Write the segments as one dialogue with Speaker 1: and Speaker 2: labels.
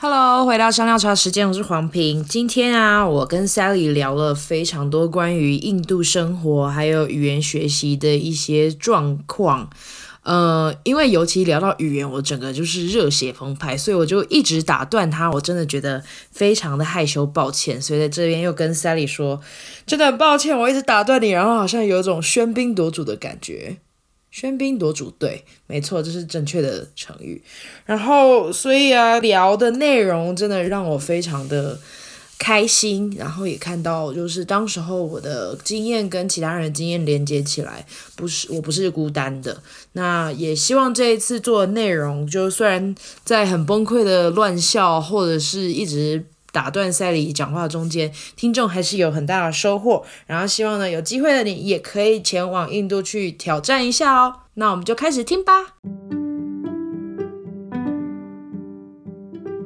Speaker 1: Hello，回到香料茶时间，我是黄平。今天啊，我跟 Sally 聊了非常多关于印度生活还有语言学习的一些状况。呃，因为尤其聊到语言，我整个就是热血澎湃，所以我就一直打断他。我真的觉得非常的害羞，抱歉。所以在这边又跟 Sally 说，真的很抱歉，我一直打断你，然后好像有一种喧宾夺主的感觉。喧宾夺主，对，没错，这是正确的成语。然后，所以啊，聊的内容真的让我非常的开心，然后也看到，就是当时候我的经验跟其他人的经验连接起来，不是，我不是孤单的。那也希望这一次做的内容，就虽然在很崩溃的乱笑，或者是一直。打断赛里讲话中间，听众还是有很大的收获。然后希望呢，有机会的你也可以前往印度去挑战一下哦。那我们就开始听吧。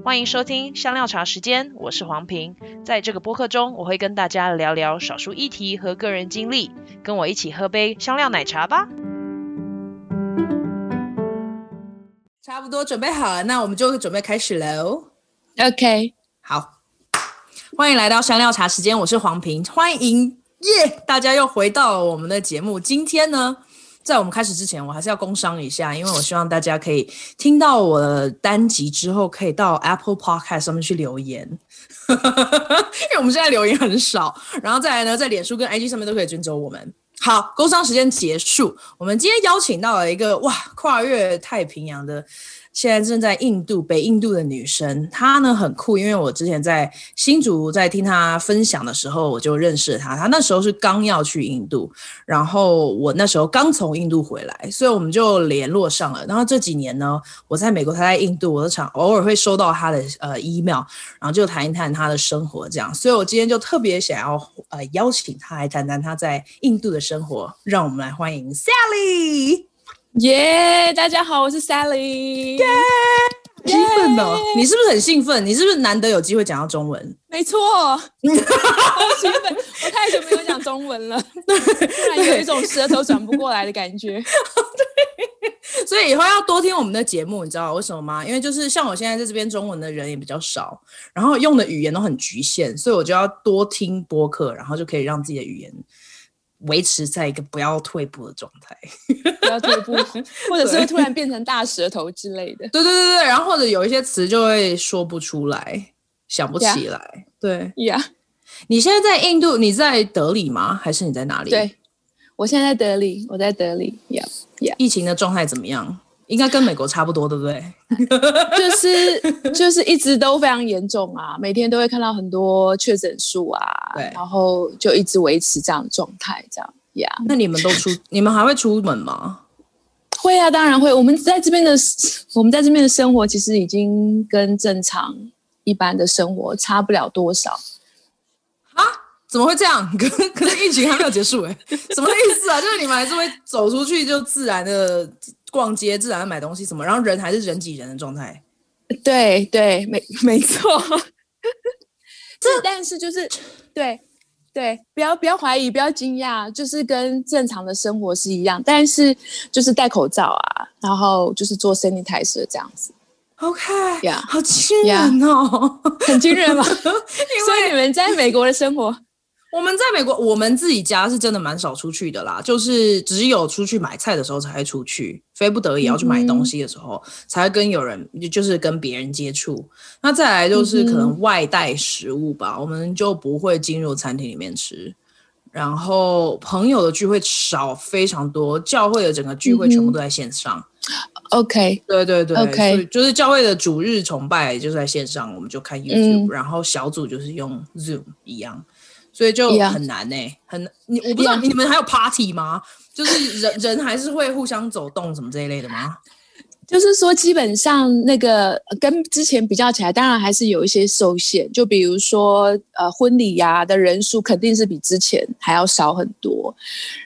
Speaker 1: 欢迎收听香料茶时间，我是黄平。在这个播客中，我会跟大家聊聊少数议题和个人经历。跟我一起喝杯香料奶茶吧。差不多准备好了，那我们就准备开始喽。
Speaker 2: OK。
Speaker 1: 好，欢迎来到香料茶时间，我是黄平，欢迎耶大家又回到我们的节目。今天呢，在我们开始之前，我还是要工商一下，因为我希望大家可以听到我的单集之后，可以到 Apple Podcast 上面去留言，因为我们现在留言很少。然后再来呢，在脸书跟 IG 上面都可以追踪我们。好，工商时间结束，我们今天邀请到了一个哇，跨越太平洋的。现在正在印度，北印度的女生，她呢很酷，因为我之前在新竹在听她分享的时候，我就认识她。她那时候是刚要去印度，然后我那时候刚从印度回来，所以我们就联络上了。然后这几年呢，我在美国，她在印度，我都常偶尔会收到她的呃 email，然后就谈一谈她的生活这样。所以我今天就特别想要呃邀请她来谈谈她在印度的生活。让我们来欢迎 Sally。
Speaker 2: 耶！Yeah, 大家好，我是 Sally。耶！
Speaker 1: 兴奋哦你是不是很兴奋？你是不是难得有机会讲到中文？
Speaker 2: 没错，好兴奋！我太久没有讲中文了，突然有一种舌头转不过来的感觉。
Speaker 1: 对，所以以后要多听我们的节目，你知道为什么吗？因为就是像我现在在这边中文的人也比较少，然后用的语言都很局限，所以我就要多听播客，然后就可以让自己的语言。维持在一个不要退步的状态，
Speaker 2: 不要退步，或者是会突然变成大舌头之类的。
Speaker 1: 对对对对，然后或者有一些词就会说不出来，想不起来。Yeah. 对
Speaker 2: 呀，Yeah.
Speaker 1: 你现在在印度？你在德里吗？还是你在哪里？
Speaker 2: 对，我现在在德里，我在德里。呀呀，
Speaker 1: 疫情的状态怎么样？应该跟美国差不多，对不对？
Speaker 2: 就是就是一直都非常严重啊，每天都会看到很多确诊数啊，
Speaker 1: 对，
Speaker 2: 然后就一直维持这样的状态，这样呀。Yeah.
Speaker 1: 那你们都出，你们还会出门吗？
Speaker 2: 会啊，当然会。我们在这边的，我们在这边的生活其实已经跟正常一般的生活差不了多少。
Speaker 1: 啊？怎么会这样？可 可是疫情还没有结束哎，什么意思啊？就是你们还是会走出去，就自然的。逛街自然要买东西什么，然后人还是人挤人的状态。
Speaker 2: 对对，没没错。这但是就是对对，不要不要怀疑，不要惊讶，就是跟正常的生活是一样，但是就是戴口罩啊，然后就是做 sanitizer 这样子。
Speaker 1: OK，
Speaker 2: 呀
Speaker 1: Yeah，好惊人哦，yeah,
Speaker 2: 很惊人吗？因为所以你们在美国的生活。
Speaker 1: 我们在美国，我们自己家是真的蛮少出去的啦，就是只有出去买菜的时候才会出去，非不得已要去买东西的时候，嗯、才会跟有人，就是跟别人接触。那再来就是可能外带食物吧，嗯、我们就不会进入餐厅里面吃。然后朋友的聚会少非常多，教会的整个聚会全部都在线上。
Speaker 2: OK，
Speaker 1: 对对对
Speaker 2: ，OK，
Speaker 1: 就是教会的主日崇拜就在线上，我们就看 YouTube，、嗯、然后小组就是用 Zoom 一样。所以就很难呢.很你我不知道.你们还有 party 吗？就是人 人还是会互相走动什么这一类的吗？
Speaker 2: 就是说，基本上那个跟之前比较起来，当然还是有一些受限。就比如说，呃，婚礼呀的人数肯定是比之前还要少很多。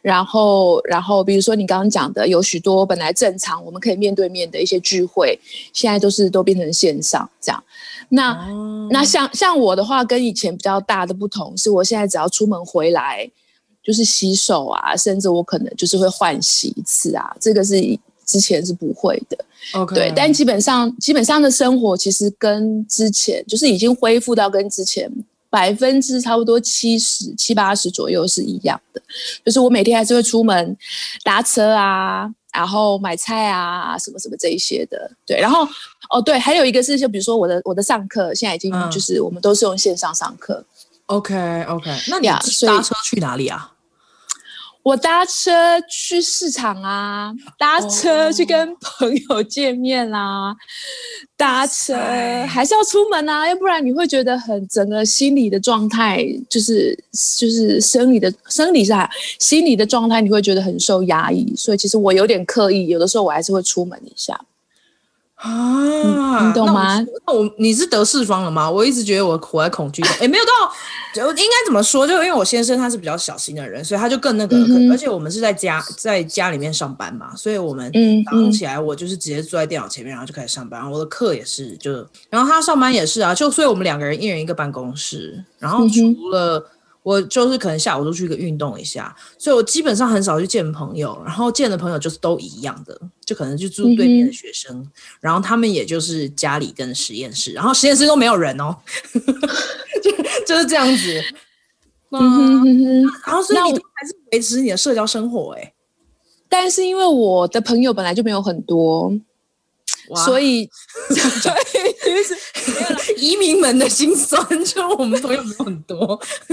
Speaker 2: 然后，然后比如说你刚刚讲的，有许多本来正常我们可以面对面的一些聚会，现在都是都变成线上这样。那、哦、那像像我的话，跟以前比较大的不同是，我现在只要出门回来，就是洗手啊，甚至我可能就是会换洗一次啊，这个是。之前是不会的。
Speaker 1: OK，
Speaker 2: 对，但基本上基本上的生活其实跟之前就是已经恢复到跟之前百分之差不多七十七八十左右是一样的。就是我每天还是会出门搭车啊，然后买菜啊，什么什么这一些的。对，然后哦对，还有一个是就比如说我的我的上课现在已经就是我们都是用线上上课。
Speaker 1: OK OK，那你搭车去哪里啊？
Speaker 2: 我搭车去市场啊，搭车去跟朋友见面啦，哦、搭车还是要出门啊，要不然你会觉得很整个心理的状态，就是就是生理的生理上，心理的状态你会觉得很受压抑，所以其实我有点刻意，有的时候我还是会出门一下。
Speaker 1: 啊你，你懂吗？那我，你是得四方了吗？我一直觉得我活在恐惧中，也没有到，就应该怎么说？就因为我先生他是比较小心的人，所以他就更那个，嗯、而且我们是在家在家里面上班嘛，所以我们早上起来我就是直接坐在电脑前面，然后就开始上班。我的课也是，就然后他上班也是啊，就所以我们两个人一人一个办公室，然后除了。我就是可能下午都去个运动一下，所以我基本上很少去见朋友，然后见的朋友就是都一样的，就可能就住对面的学生，嗯、然后他们也就是家里跟实验室，然后实验室都没有人哦，就就是这样子。嗯然后所以你都还是维持你的社交生活哎、欸，
Speaker 2: 但是因为我的朋友本来就没有很多。哇所以，所以其实
Speaker 1: 移民们的心酸，就我们朋友没有很多，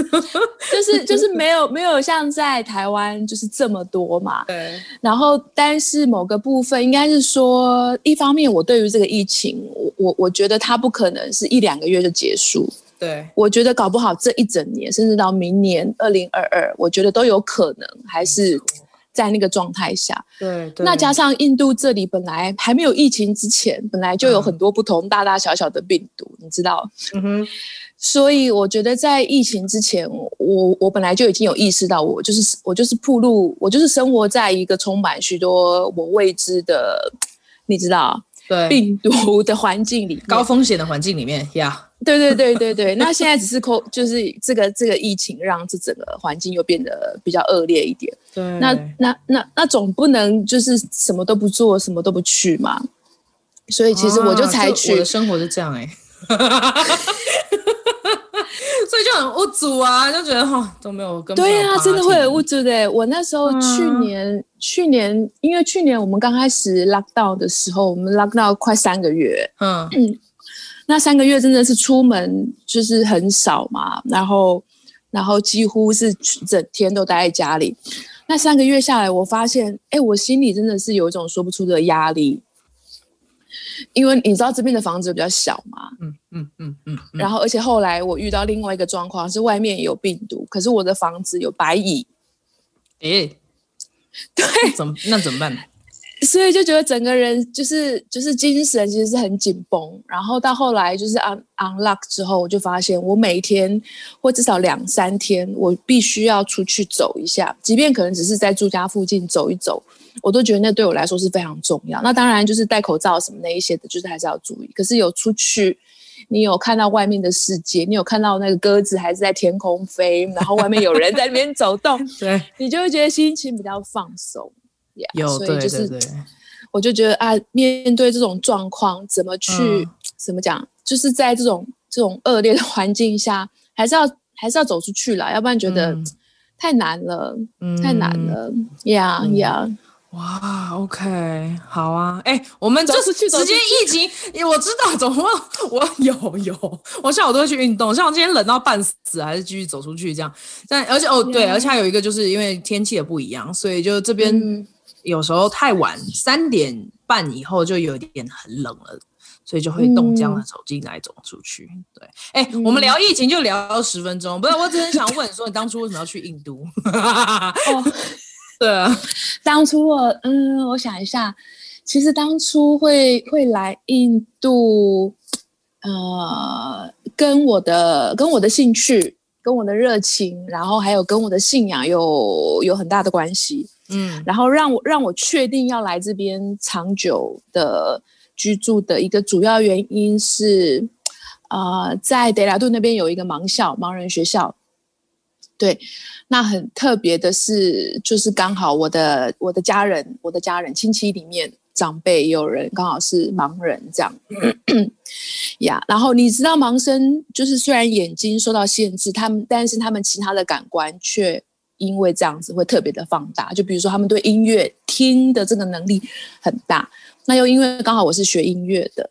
Speaker 2: 就是就是没有没有像在台湾就是这么多嘛。
Speaker 1: 对。
Speaker 2: 然后，但是某个部分应该是说，一方面我对于这个疫情，我我我觉得它不可能是一两个月就结束。
Speaker 1: 对。
Speaker 2: 我觉得搞不好这一整年，甚至到明年二零二二，我觉得都有可能还是。在那个状态下，
Speaker 1: 对，对，
Speaker 2: 那加上印度这里本来还没有疫情之前，本来就有很多不同大大小小的病毒，嗯、你知道，
Speaker 1: 嗯哼，
Speaker 2: 所以我觉得在疫情之前，我我本来就已经有意识到我，我就是我就是暴露，我就是生活在一个充满许多我未知的，你知道，
Speaker 1: 对，
Speaker 2: 病毒的环境里，
Speaker 1: 高风险的环境里面呀。Yeah.
Speaker 2: 对对对对对，那现在只是扣，就是这个这个疫情让这整个环境又变得比较恶劣一点。
Speaker 1: 对，
Speaker 2: 那那那那总不能就是什么都不做，什么都不去嘛。所以其实我就采取，
Speaker 1: 啊、我的生活是这样哎、欸，所以就很无助啊，就觉得哈、哦、都没有跟。
Speaker 2: 对啊，真的会很无助的。我那时候去年、嗯、去年，因为去年我们刚开始 lock down 的时候，我们 lock down 快三个月。嗯。嗯 那三个月真的是出门就是很少嘛，然后，然后几乎是整天都待在家里。那三个月下来，我发现，哎，我心里真的是有一种说不出的压力，因为你知道这边的房子比较小嘛，
Speaker 1: 嗯嗯嗯嗯。
Speaker 2: 然后，而且后来我遇到另外一个状况是，外面有病毒，可是我的房子有白蚁。
Speaker 1: 诶，对，怎么那怎么办？
Speaker 2: 所以就觉得整个人就是就是精神其实是很紧绷，然后到后来就是 un unlock 之后，我就发现我每天或至少两三天，我必须要出去走一下，即便可能只是在住家附近走一走，我都觉得那对我来说是非常重要。那当然就是戴口罩什么那一些的，就是还是要注意。可是有出去，你有看到外面的世界，你有看到那个鸽子还是在天空飞，然后外面有人在那边走动，
Speaker 1: 对，
Speaker 2: 你就会觉得心情比较放松。Yeah,
Speaker 1: 有，
Speaker 2: 所以就是，我就觉得啊，面对这种状况，怎么去，嗯、怎么讲，就是在这种这种恶劣的环境下，还是要还是要走出去了，要不然觉得 太难了，嗯、太难了。呀呀、
Speaker 1: 哇，OK，好啊，哎，我们就是去直接疫情，我知道，怎么 我有有，我下午都会去运动，像我今天冷到半死，还是继续走出去这样。但而且哦，对，而且还有一个就是因为天气也不一样，所以就这边。嗯有时候太晚，三点半以后就有点很冷了，所以就会冻僵了走进来走出去。嗯、对，哎、欸，嗯、我们聊疫情就聊十分钟，不是，我只是想问说，你当初为什么要去印度？哦，对啊，
Speaker 2: 当初我嗯，我想一下，其实当初会会来印度，呃，跟我的跟我的兴趣、跟我的热情，然后还有跟我的信仰有有很大的关系。嗯，然后让我让我确定要来这边长久的居住的一个主要原因是，啊、呃，在德拉顿那边有一个盲校，盲人学校。对，那很特别的是，就是刚好我的我的家人，我的家人亲戚里面长辈，也有人刚好是盲人这样。呀，然后你知道盲生就是虽然眼睛受到限制，他们但是他们其他的感官却因为这样子会特别的放大。就比如说他们对音乐听的这个能力很大，那又因为刚好我是学音乐的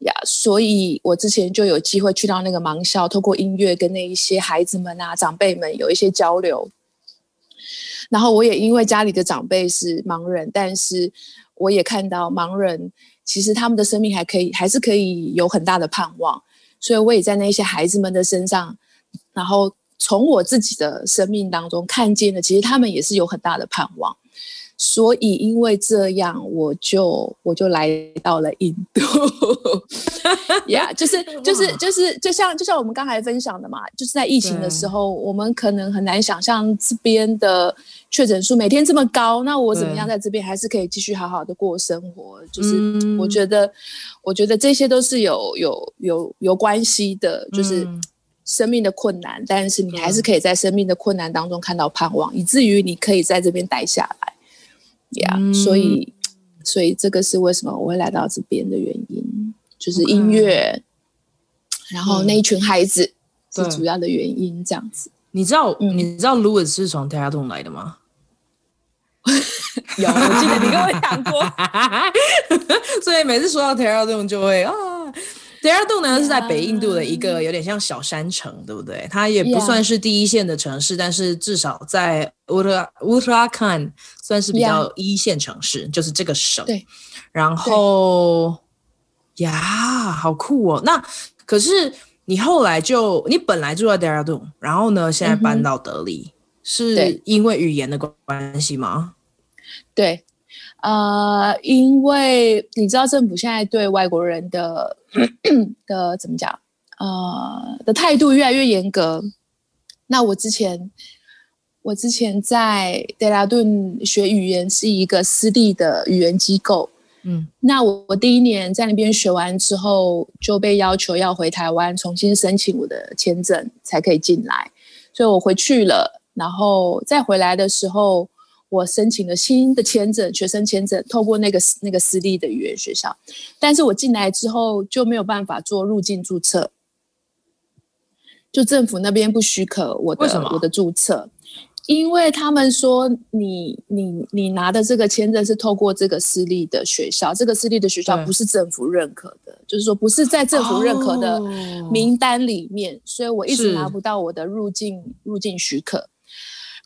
Speaker 2: 呀所以我之前就有机会去到那个盲校，透过音乐跟那一些孩子们啊、长辈们有一些交流。然后我也因为家里的长辈是盲人，但是我也看到盲人。其实他们的生命还可以，还是可以有很大的盼望，所以我也在那些孩子们的身上，然后从我自己的生命当中看见了，其实他们也是有很大的盼望。所以因为这样，我就我就来到了印度，呀、yeah，就是 就是就是就像就像我们刚才分享的嘛，就是在疫情的时候，我们可能很难想象这边的确诊数每天这么高，那我怎么样在这边还是可以继续好好的过生活？就是我觉得，我觉得这些都是有有有有关系的，就是生命的困难，但是你还是可以在生命的困难当中看到盼望，以至于你可以在这边待下来。呀、yeah, 嗯，所以，所以这个是为什么我会来到这边的原因，就是音乐，okay. 然后那一群孩子是主要的原因，这样子。
Speaker 1: 你知道，嗯、你知道 Louis 是从 Dehradun 来的吗？
Speaker 2: 有，我记得你跟我讲过。
Speaker 1: 所以每次说到 Dehradun 就会啊。Dehradun 呢，是在北印度的一个有点像小山城对不对？它也不算是第一线的城市.但是至少在 Uttarakhand 算是比较一线城市.就是这个省。对，然后呀，好酷哦！那可是你后来就你本来住在 Dehradun，然后呢，现在搬到德里，嗯、是因为语言的关系吗？
Speaker 2: 对。呃，因为你知道政府现在对外国人的 的怎么讲，呃的态度越来越严格。那我之前我之前在德拉顿学语言是一个私立的语言机构，嗯，那我我第一年在那边学完之后就被要求要回台湾重新申请我的签证才可以进来，所以我回去了，然后再回来的时候。我申请了新的签证，学生签证，透过那个那个私立的语言学校，但是我进来之后就没有办法做入境注册，就政府那边不许可我的我的注册，因为他们说你你你拿的这个签证是透过这个私立的学校，这个私立的学校不是政府认可的，就是说不是在政府认可的名单里面，哦、所以我一直拿不到我的入境入境许可。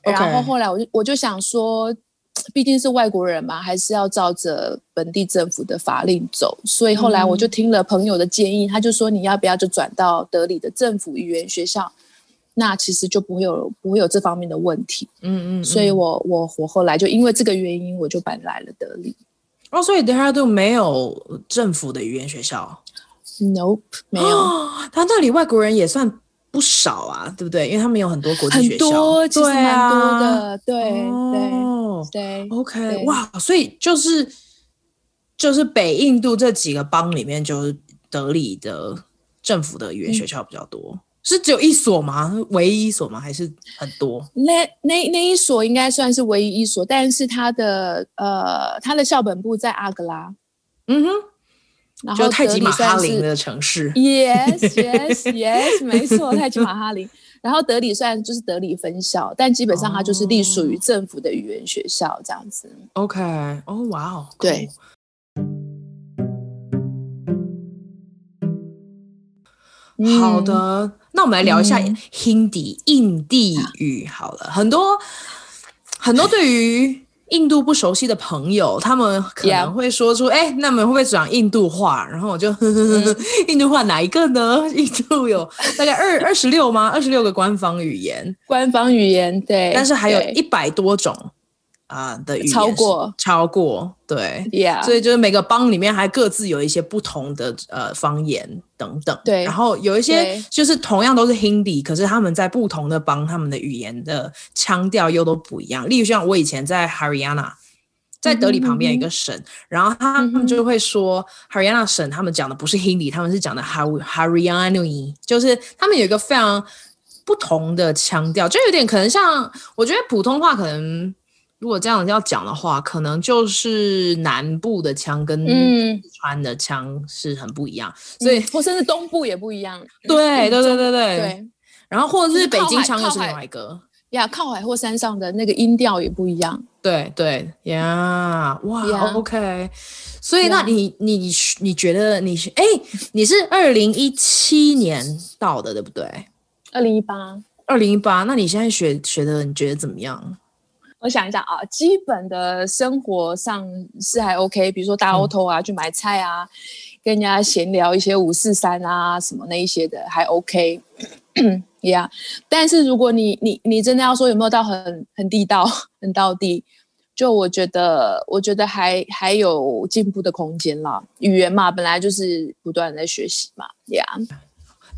Speaker 2: 然后后来我就我就想说，毕竟是外国人嘛，还是要照着本地政府的法令走。所以后来我就听了朋友的建议，他就说你要不要就转到德里的政府语言学校，那其实就不会有不会有这方面的问题。嗯嗯。所以我我我后来就因为这个原因，我就搬来了德里。哦，
Speaker 1: 所以德里都没有政府的语言学校
Speaker 2: ？Nope，没有。
Speaker 1: 他那里外国人也算。不少啊，对不对？因为他们有很多国际学校，
Speaker 2: 很多，其实蛮多的，对、啊、对对，
Speaker 1: 对，OK，哇，所以就是就是北印度这几个邦里面，就是德里的政府的语言学校比较多，嗯、是只有一所吗？唯一一所吗？还是很多？
Speaker 2: 那那那一所应该算是唯一一所，但是它的呃，它的校本部在阿格拉，嗯哼。然后
Speaker 1: 就泰姬玛哈林的城市
Speaker 2: ，yes yes yes，没错，泰姬玛哈林。然后德里虽然就是德里分校，但基本上它就是隶属于政府的语言学校这样子。
Speaker 1: OK，哦，哇哦，
Speaker 2: 对。
Speaker 1: 好的，那我们来聊一下 Hindi、嗯、印地语好了，很多很多对于。印度不熟悉的朋友，他们可能会说出：“哎、yeah. 欸，那么会不会讲印度话？”然后我就呵呵呵呵、嗯，印度话哪一个呢？印度有大概二二十六吗？二十六个官方语言，
Speaker 2: 官方语言对，
Speaker 1: 但是还有一百多种。啊、uh, 的语言超过超过对
Speaker 2: ，Yeah，
Speaker 1: 所以就是每个邦里面还各自有一些不同的呃方言等等，
Speaker 2: 对，
Speaker 1: 然后有一些就是同样都是 Hindi，可是他们在不同的邦，他们的语言的腔调又都不一样。例如像我以前在 Haryana，在德里旁边一个省，嗯、然后他们就会说 Haryana 省，他们讲的不是 Hindi，他们是讲的 Haryanvi，就是他们有一个非常不同的腔调，就有点可能像我觉得普通话可能。如果这样要讲的话，可能就是南部的腔跟四川的腔是很不一样，嗯、所以
Speaker 2: 或甚至东部也不一样。
Speaker 1: 对对对对对对。然后或者是北京腔又是另外一个
Speaker 2: 呀，靠海或山上的那个音调也不一样。
Speaker 1: 对对呀，哇 OK。所以那你.你你觉得你是哎，你是二零一七年到的对不对？
Speaker 2: 二零一八，
Speaker 1: 二零一八。那你现在学学的你觉得怎么样？
Speaker 2: 我想一下啊，基本的生活上是还 OK，比如说大 auto 啊，嗯、去买菜啊，跟人家闲聊一些五四三啊什么那一些的还 OK，呀。yeah. 但是如果你你你真的要说有没有到很很地道、很到地，就我觉得我觉得还还有进步的空间啦。语言嘛，本来就是不断在学习嘛，呀、yeah.。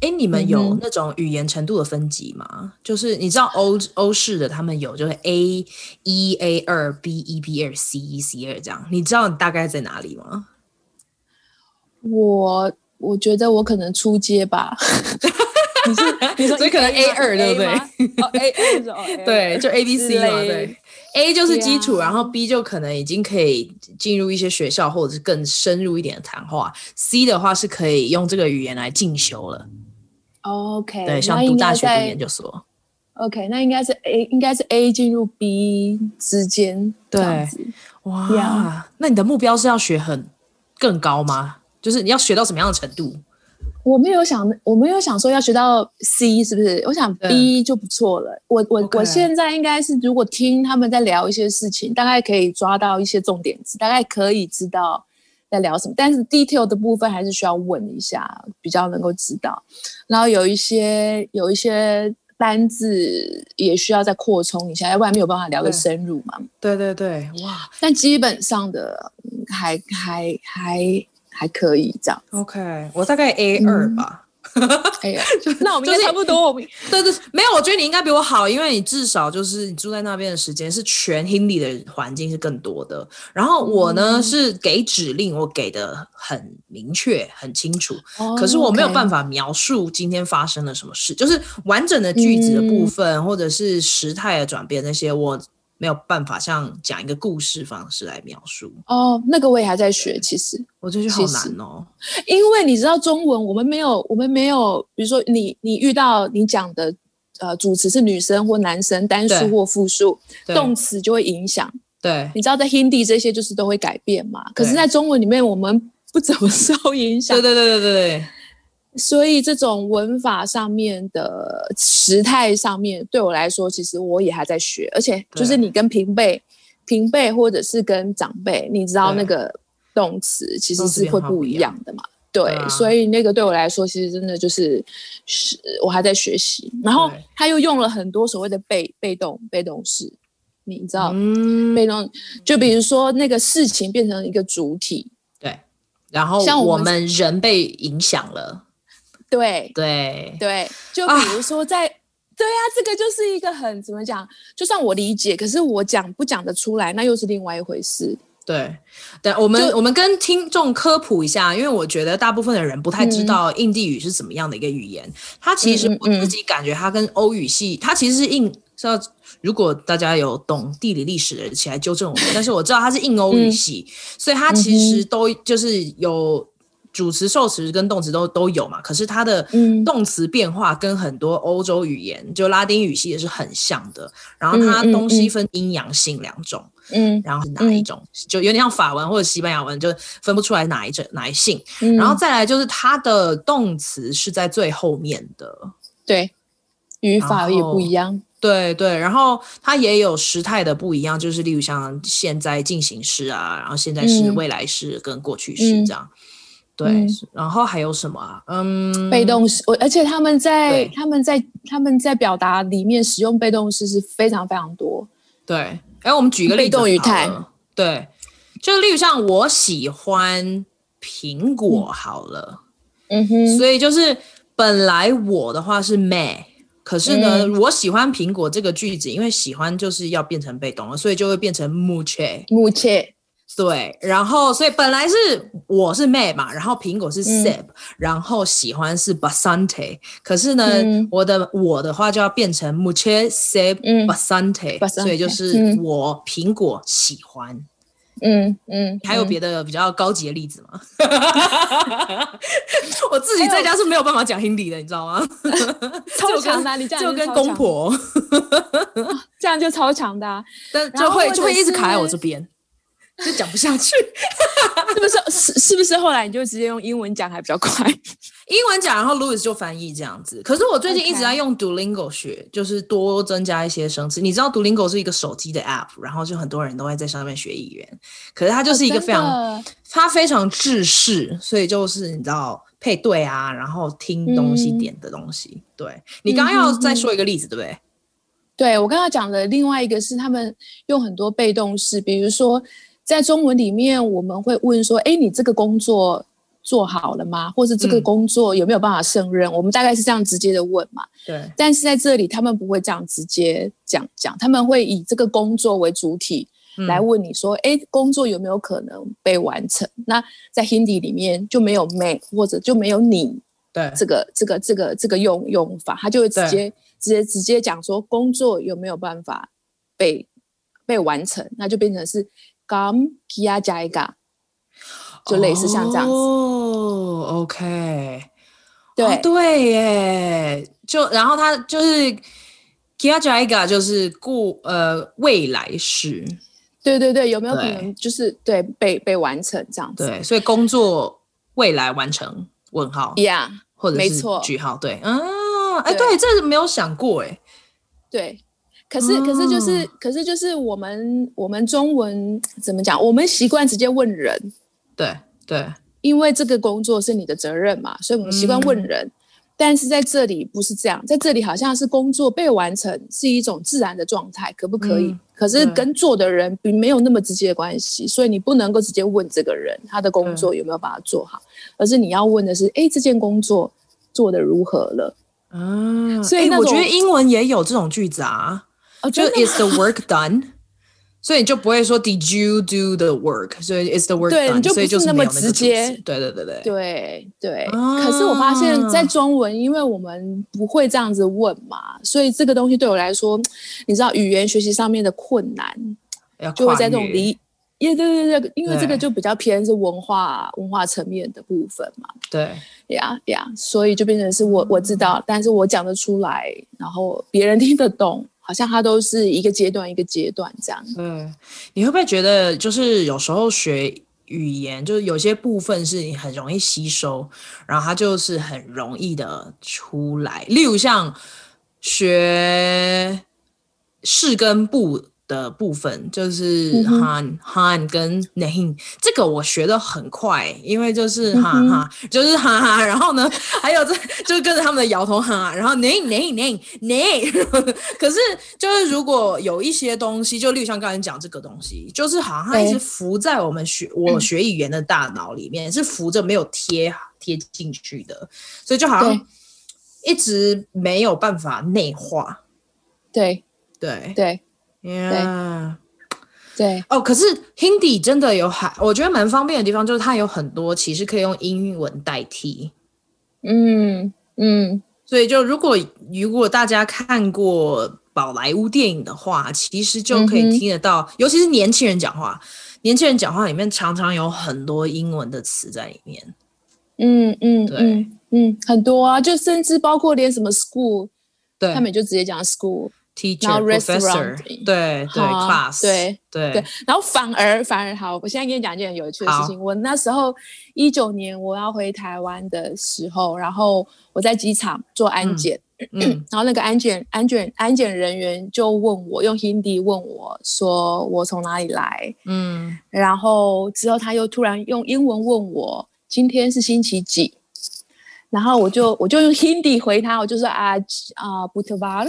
Speaker 1: 哎，你们有那种语言程度的分级吗？嗯、就是你知道欧欧式的他们有，就是 A 一、A 二、B 一、B 二、C 一、C 二这样。你知道你大概在哪里吗？
Speaker 2: 我我觉得我可能出街吧。你是你说
Speaker 1: 所以可能 A 二对不对？
Speaker 2: 哦 A 二哦，
Speaker 1: 对，就 A B C 嘛，对。A 就是基础，然后 B 就可能已经可以进入一些学校，或者是更深入一点的谈话。C 的话是可以用这个语言来进修了。
Speaker 2: OK，
Speaker 1: 对，像读大学、读研究所。
Speaker 2: OK，那应该是 A，应该是 A 进入 B 之间。
Speaker 1: 对，哇，yeah. 那你的目标是要学很更高吗？就是你要学到什么样的程度？
Speaker 2: 我没有想，我没有想说要学到 C，是不是？我想 B 就不错了。我我、okay. 我现在应该是，如果听他们在聊一些事情，大概可以抓到一些重点词，大概可以知道在聊什么。但是 detail 的部分还是需要问一下，比较能够知道。然后有一些有一些单字也需要再扩充一下，要不然没有办法聊得深入嘛。
Speaker 1: 对对对，哇！
Speaker 2: 但基本上的还还还。还可以这样
Speaker 1: ，OK，我大概 A 二吧。
Speaker 2: 哎呀，那我们应该差不多。
Speaker 1: 我们、对对，没有，我觉得你应该比我好，因为你至少就是你住在那边的时间是全 Hindi 的环境是更多的。然后我呢、嗯、是给指令，我给的很明确、很清楚、哦，可是我没有办法描述今天发生了什么事，就是完整的句子的部分，嗯、或者是时态的转变那些我。没有办法像讲一个故事方式来描述
Speaker 2: 哦，那个我也还在学，其实
Speaker 1: 我觉得好难哦，
Speaker 2: 因为你知道中文，我们没有，我们没有，比如说你你遇到你讲的呃主词是女生或男生，单数或复数，动词就会影响。对，你知道在 Hindi 这些就是都会改变嘛，可是在中文里面我们不怎么 受影响。
Speaker 1: 对对对对对对。
Speaker 2: 所以这种文法上面的时态上面，对我来说，其实我也还在学。而且就是你跟平辈、平辈或者是跟长辈，你知道那个动词其实是会不一样的嘛？对，对，所以那个对我来说，其实真的就是是我还在学习。然后他又用了很多所谓的被被动被动式，你知道，嗯、被动就比如说那个事情变成一个主体，
Speaker 1: 对，然后像我们人被影响了。
Speaker 2: 对
Speaker 1: 对
Speaker 2: 对，就比如说在、啊，对呀、啊，这个就是一个很怎么讲？就算我理解，可是我讲不讲得出来，那又是另外一回事。
Speaker 1: 对，对，我们我们跟听众科普一下，因为我觉得大部分的人不太知道印地语是怎么样的一个语言。嗯、它其实我自己感觉，它跟欧语系，它其实是印，知道如果大家有懂地理历史的人起来纠正我们，但是我知道它是印欧语系、嗯，所以它其实都就是有。主词、受词跟动词都都有嘛，可是它的动词变化跟很多欧洲语言、嗯，就拉丁语系也是很像的。然后它东西分阴阳性两种，嗯，然后是哪一种、嗯，就有点像法文或者西班牙文，就分不出来哪一种哪一性、嗯。然后再来就是它的动词是在最后面的，
Speaker 2: 对，语法也不一样。
Speaker 1: 对对，然后它也有时态的不一样，就是例如像现在进行式啊，然后现在是、未来式跟过去式这样。嗯对、嗯，然后还有什么啊？嗯，
Speaker 2: 被动式，而且他们在他们在他们在表达里面使用被动式是非常非常多。
Speaker 1: 对，哎，我们举个例子，被
Speaker 2: 动语态。
Speaker 1: 对，就例如像我喜欢苹果，好了，
Speaker 2: 嗯哼，
Speaker 1: 所以就是本来我的话是 may，可是呢、嗯，我喜欢苹果这个句子，因为喜欢就是要变成被动了，所以就会变成 muche，muche。对，然后所以本来是我是 Mab 嘛，然后苹果是 Seb，、嗯、然后喜欢是 Basante，可是呢，嗯、我的我的话就要变成 Muche Seb Basante，、嗯、所以就是我苹果喜欢。
Speaker 2: 嗯嗯，
Speaker 1: 还有别的比较高级的例子吗？我自己在家是没有办法讲 Hindi 的，你知道吗？
Speaker 2: 超强的，你这样就
Speaker 1: 跟公婆，
Speaker 2: 这样就超强的，
Speaker 1: 但就会就会一直卡在我这边。就讲不下去，
Speaker 2: 是不是？是是不是？后来你就直接用英文讲还比较快，
Speaker 1: 英文讲，然后 Louis 就翻译这样子。可是我最近一直在用 Duolingo 学.就是多增加一些生词。你知道 Duolingo 是一个手机的 App，然后就很多人都会在上面学语言。可是它就是一个非常，哦、它非常制式，所以就是你知道配对啊，然后听东西点的东西。嗯、对，你刚刚要再说一个例子，嗯、对不对？
Speaker 2: 对，我刚刚讲的另外一个是他们用很多被动式，比如说。在中文里面，我们会问说：“哎，你这个工作做好了吗？或者这个工作有没有办法胜任？”嗯、我们大概是这样直接的问嘛。
Speaker 1: 对。
Speaker 2: 但是在这里，他们不会这样直接讲讲，他们会以这个工作为主体来问你说：“哎、嗯，工作有没有可能被完成？”那在 Hindi 里面就没有 may 或者就没有你。
Speaker 1: 对。
Speaker 2: 这个这个这个这个用用法，他就会直接直接直接讲说工作有没有办法被被完成，那就变成是。Kam kia jaiga，就类似像这样子。
Speaker 1: 哦，OK，
Speaker 2: 对、
Speaker 1: 哦、对耶，就然后他就是 kia jaiga，就是过呃未来式。
Speaker 2: 对对对，有没有可能就是对，对被被完成这样子？
Speaker 1: 对，所以工作未来完成？问号
Speaker 2: ，Yeah，
Speaker 1: 或者是句号？对，嗯，哎，对，这是没有想过哎，
Speaker 2: 对。可是，可是就是，嗯、可是就是我们我们中文怎么讲？我们习惯直接问人，
Speaker 1: 对对，
Speaker 2: 因为这个工作是你的责任嘛，所以我们习惯问人。嗯、但是在这里不是这样，在这里好像是工作被完成是一种自然的状态，可不可以？嗯、可是跟做的人并没有那么直接的关系，所以你不能够直接问这个人他的工作有没有把它做好，嗯、而是你要问的是：哎，这件工作做的如何了？
Speaker 1: 啊，所以我觉得英文也有这种句子啊。就 is the work done，所以你就不会说 Did you do the work？所以 is the work done，
Speaker 2: 对，所以就不是那么直接。
Speaker 1: 对对对对
Speaker 2: 对对。可是我发现，在中文，因为我们不会这样子问嘛，所以这个东西对我来说，你知道语言学习上面的困难，就会在这种离，也对对对，因为这个就比较偏是文化文化层面的部分嘛。
Speaker 1: 对
Speaker 2: 呀呀，所以就变成是我我知道，但是我讲得出来，然后别人听得懂。好像它都是一个阶段一个阶段这样。
Speaker 1: 嗯，你会不会觉得就是有时候学语言，就是有些部分是你很容易吸收，然后它就是很容易的出来。例如像学是跟不。的部分就是 han han 跟 nahin，这个我学的很快，因为就是哈哈，就是哈哈，然后呢，还有这就跟着他们的摇头哈，然后 nahin nahin nahin nahin，可是就是如果有一些东西，就例如像刚才讲这个东西，就是好像它一直浮在我们学我学语言的大脑里面，是浮着没有贴贴进去的，所以就好像一直没有办法内化。
Speaker 2: 对。
Speaker 1: 对。
Speaker 2: 对。
Speaker 1: Yeah.
Speaker 2: 对，对
Speaker 1: 哦，可是 Hindi 真的有还，我觉得蛮方便的地方，就是它有很多其实可以用英文代替。
Speaker 2: 嗯嗯，
Speaker 1: 所以就如果如果大家看过宝莱坞电影的话，其实就可以听得到，嗯、尤其是年轻人讲话，年轻人讲话里面常常有很多英文的词在里面。
Speaker 2: 嗯嗯，对嗯嗯，很多啊，就甚至包括连什么 school，
Speaker 1: 对，
Speaker 2: 他们就直接讲 school。
Speaker 1: Teacher, professor，对对，class，
Speaker 2: 对对。对，然后反而反而好，我现在跟你讲一件很有趣的事情。我那时候一九年我要回台湾的时候，然后我在机场做安检，然后那个安检安检安检人员就问我用 Hindi 问我说我从哪里来，嗯，然后之后他又突然用英文问我今天是星期几，然后我就我就用 Hindi 回他，我就说啊啊 a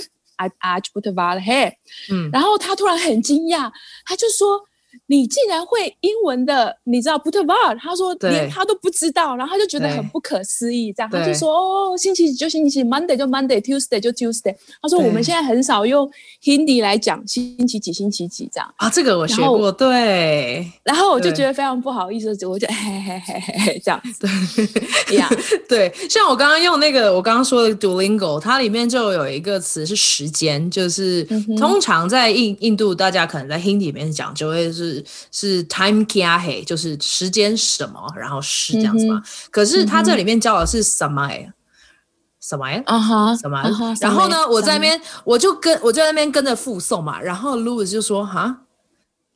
Speaker 2: val hair，嗯，然后他突然很惊讶，他就说：“你竟然会英文的，你知道 Butterbar？他说连他都不知道，然后他就觉得很不可思议，这样他就说哦，星期几就星期几，Monday 就 Monday，Tuesday 就 Tuesday。他说我们现在很少用 Hindi 来讲星期几星期几这样
Speaker 1: 啊，这个我学过，对。
Speaker 2: 然后我就觉得非常不好意思，我就嘿嘿嘿嘿嘿这样对呀，
Speaker 1: 对，像我刚刚用那个我刚刚说的 Duolingo，它里面就有一个词是时间，就是通常在印印度，大家可能在 Hindi 里面讲就会是。是 time kia he，就是时间什么，然后是这样子嘛。嗯、可是他这里面教的是 samay，samay 啊哈，samay。然后呢，我在那边我就跟我就在那边跟着附送嘛。然后 Louis 就说哈，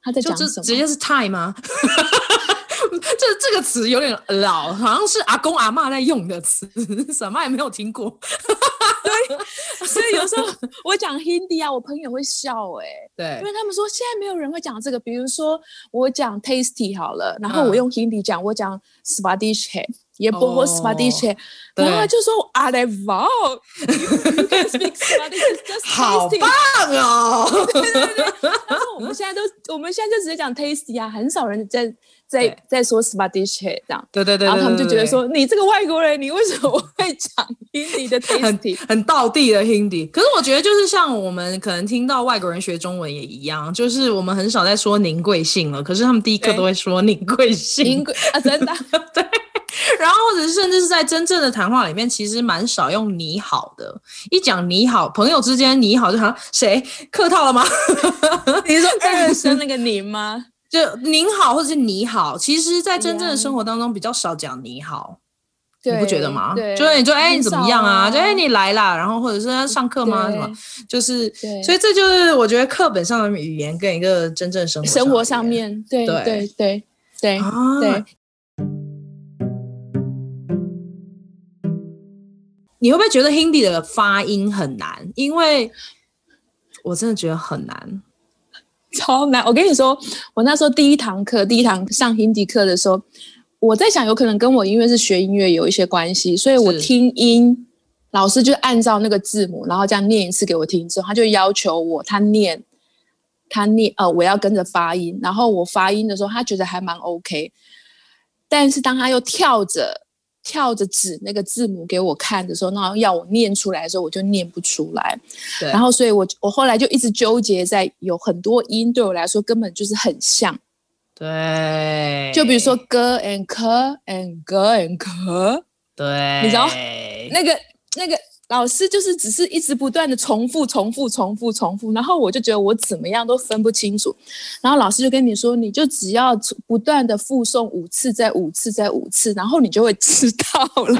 Speaker 2: 他在讲什
Speaker 1: 么？直接是 time 吗？这这个词有点老，好像是阿公阿妈在用的词，什么也没有听过。
Speaker 2: 对，所以有时候我讲 Hindi 啊，我朋友会笑哎、欸，
Speaker 1: 对，
Speaker 2: 因为他们说现在没有人会讲这个。比如说我讲 tasty 好了，然后我用 Hindi 讲，我讲 s p a d i s h 也不会 s p a d i s h 然后他就说 Are wow，you can speak tasty，
Speaker 1: 好棒哦！
Speaker 2: 对对对，然后我们现在都，我们现在就直接讲 tasty 啊，很少人在。在在说 Spanish 这样，
Speaker 1: 对对对，
Speaker 2: 然后他们就觉得说，你这个外国人，你为什么会讲 Hindi 的 tasty
Speaker 1: 很很道地的 Hindi？可是我觉得就是像我们可能听到外国人学中文也一样，就是我们很少在说您贵姓了，可是他们第一课都会说您贵姓，
Speaker 2: 您贵啊，真的
Speaker 1: 对。然后或者甚至是在真正的谈话里面，其实蛮少用你好的。一讲你好，朋友之间你好，就好像谁客套了吗？
Speaker 2: 你说 二声那个您吗？
Speaker 1: 就您好，或者是你好，其实，在真正的生活当中比较少讲你好，你不觉得吗？就是你说哎，你怎么样啊？就哎，你来啦，然后或者是上课吗？什么？就是，所以这就是我觉得课本上的语言跟一个真正生活
Speaker 2: 生活上面，对对对对对。
Speaker 1: 你会不会觉得 Hindi 的发音很难？因为我真的觉得很难。
Speaker 2: 超难！我跟你说，我那时候第一堂课，第一堂上 Hindi 课的时候，我在想，有可能跟我因为是学音乐有一些关系，所以我听音，老师就按照那个字母，然后这样念一次给我听之后，他就要求我，他念，他念，呃，我要跟着发音，然后我发音的时候，他觉得还蛮 OK，但是当他又跳着。跳着指那个字母给我看的时候，然后要我念出来的时候，我就念不出来。对，然后所以我我后来就一直纠结在有很多音对我来说根本就是很像。
Speaker 1: 对，
Speaker 2: 就比如说 g and k and g and k，
Speaker 1: 对，
Speaker 2: 你知道那个那个。老师就是只是一直不断的重复、重复、重复、重复，然后我就觉得我怎么样都分不清楚。然后老师就跟你说，你就只要不断的复诵五次、再五次、再五次，然后你就会知道了。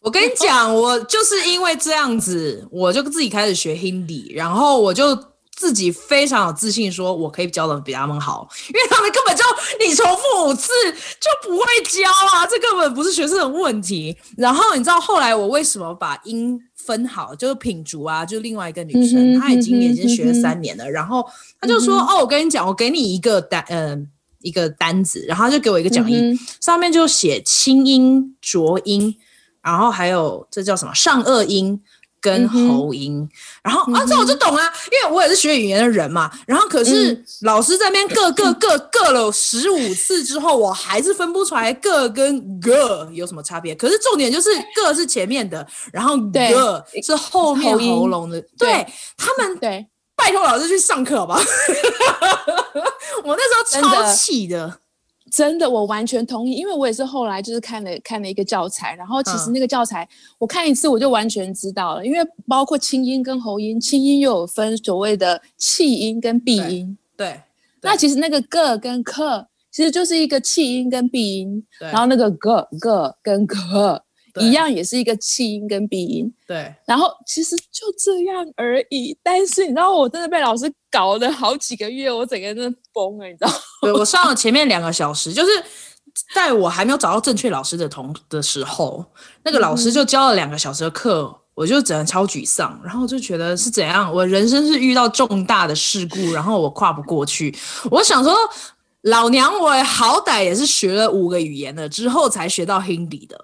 Speaker 1: 我跟你讲，我就是因为这样子，我就自己开始学 Hindi，然后我就。自己非常有自信，说我可以教的比他们好，因为他们根本就你重复五次就不会教啊，这根本不是学生的问题。然后你知道后来我为什么把音分好？就是品竹啊，就另外一个女生，她已经已经学了三年了，然后她就说：“哦，我跟你讲，我给你一个单，嗯、呃，一个单子，然后她就给我一个讲义，上面就写清音、浊音，然后还有这叫什么上颚音。”跟喉音，嗯、然后、嗯、啊，这我就懂啊，因为我也是学语言的人嘛。然后可是老师在那边各各各各了十五次之后，我还是分不出来个跟个有什么差别。可是重点就是个是前面的，然后个是后面喉咙的。对，对他们，对，拜托老师去上课好吧。我那时候超气的。
Speaker 2: 真的，我完全同意，因为我也是后来就是看了看了一个教材，然后其实那个教材、嗯、我看一次我就完全知道了，因为包括清音跟喉音，清音又有分所谓的气音跟闭音，
Speaker 1: 对，对，
Speaker 2: 那其实那个个跟克其实就是一个气音跟闭音，然后那个个个跟克。一样也是一个气音跟鼻音，
Speaker 1: 对。
Speaker 2: 然后其实就这样而已，但是你知道，我真的被老师搞了好几个月，我整个人真的崩了，你知道吗？
Speaker 1: 对，我上了前面两个小时，就是在我还没有找到正确老师的同的时候，那个老师就教了两个小时的课，嗯、我就整个超沮丧，然后就觉得是怎样，我人生是遇到重大的事故，然后我跨不过去。我想说，老娘我好歹也是学了五个语言的之后才学到 Hindi 的。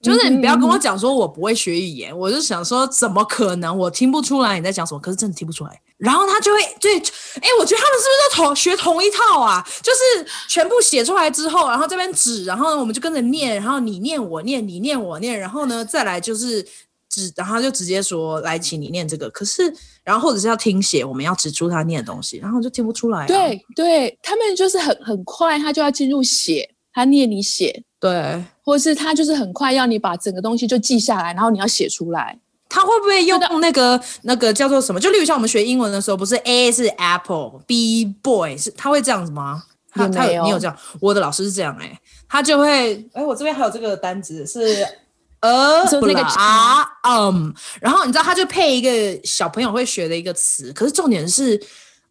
Speaker 1: 就是你不要跟我讲说我不会学语言，我就想说怎么可能我听不出来你在讲什么？可是真的听不出来。然后他就会对，哎，我觉得他们是不是在同学同一套啊？就是全部写出来之后，然后这边指，然后呢我们就跟着念，然后你念我念，你念我念，然后呢再来就是指，然后就直接说来，请你念这个。可是然后或者是要听写，我们要指出他念的东西，然后就听不出来啊。
Speaker 2: 对对，他们就是很很快，他就要进入写，他念你写，
Speaker 1: 对，
Speaker 2: 或者是他就是很快要你把整个东西就记下来，然后你要写出来。
Speaker 1: 他会不会用那个那个叫做什么？就例如像我们学英文的时候，不是 A 是 Apple，B Boy 是，他会这样子吗？他他有你有这样？我的老师是这样哎、欸，他就会哎，我这边还有这个单词是 呃不那个啊嗯，然后你知道他就配一个小朋友会学的一个词，可是重点是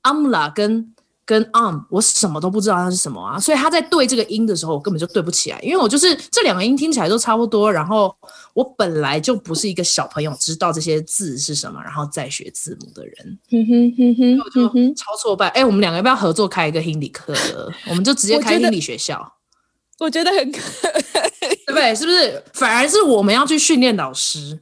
Speaker 1: umla 跟。跟 um，我什么都不知道它是什么啊，所以他在对这个音的时候，我根本就对不起来，因为我就是这两个音听起来都差不多，然后我本来就不是一个小朋友知道这些字是什么，然后再学字母的人，
Speaker 2: 哼哼哼哼，
Speaker 1: 我就超挫败。哎、欸，我们两个要不要合作开一个 Hindi 课的？我们就直接开 Hindi 学校，
Speaker 2: 我觉得很可，
Speaker 1: 对不对？是不是？反而是我们要去训练老师，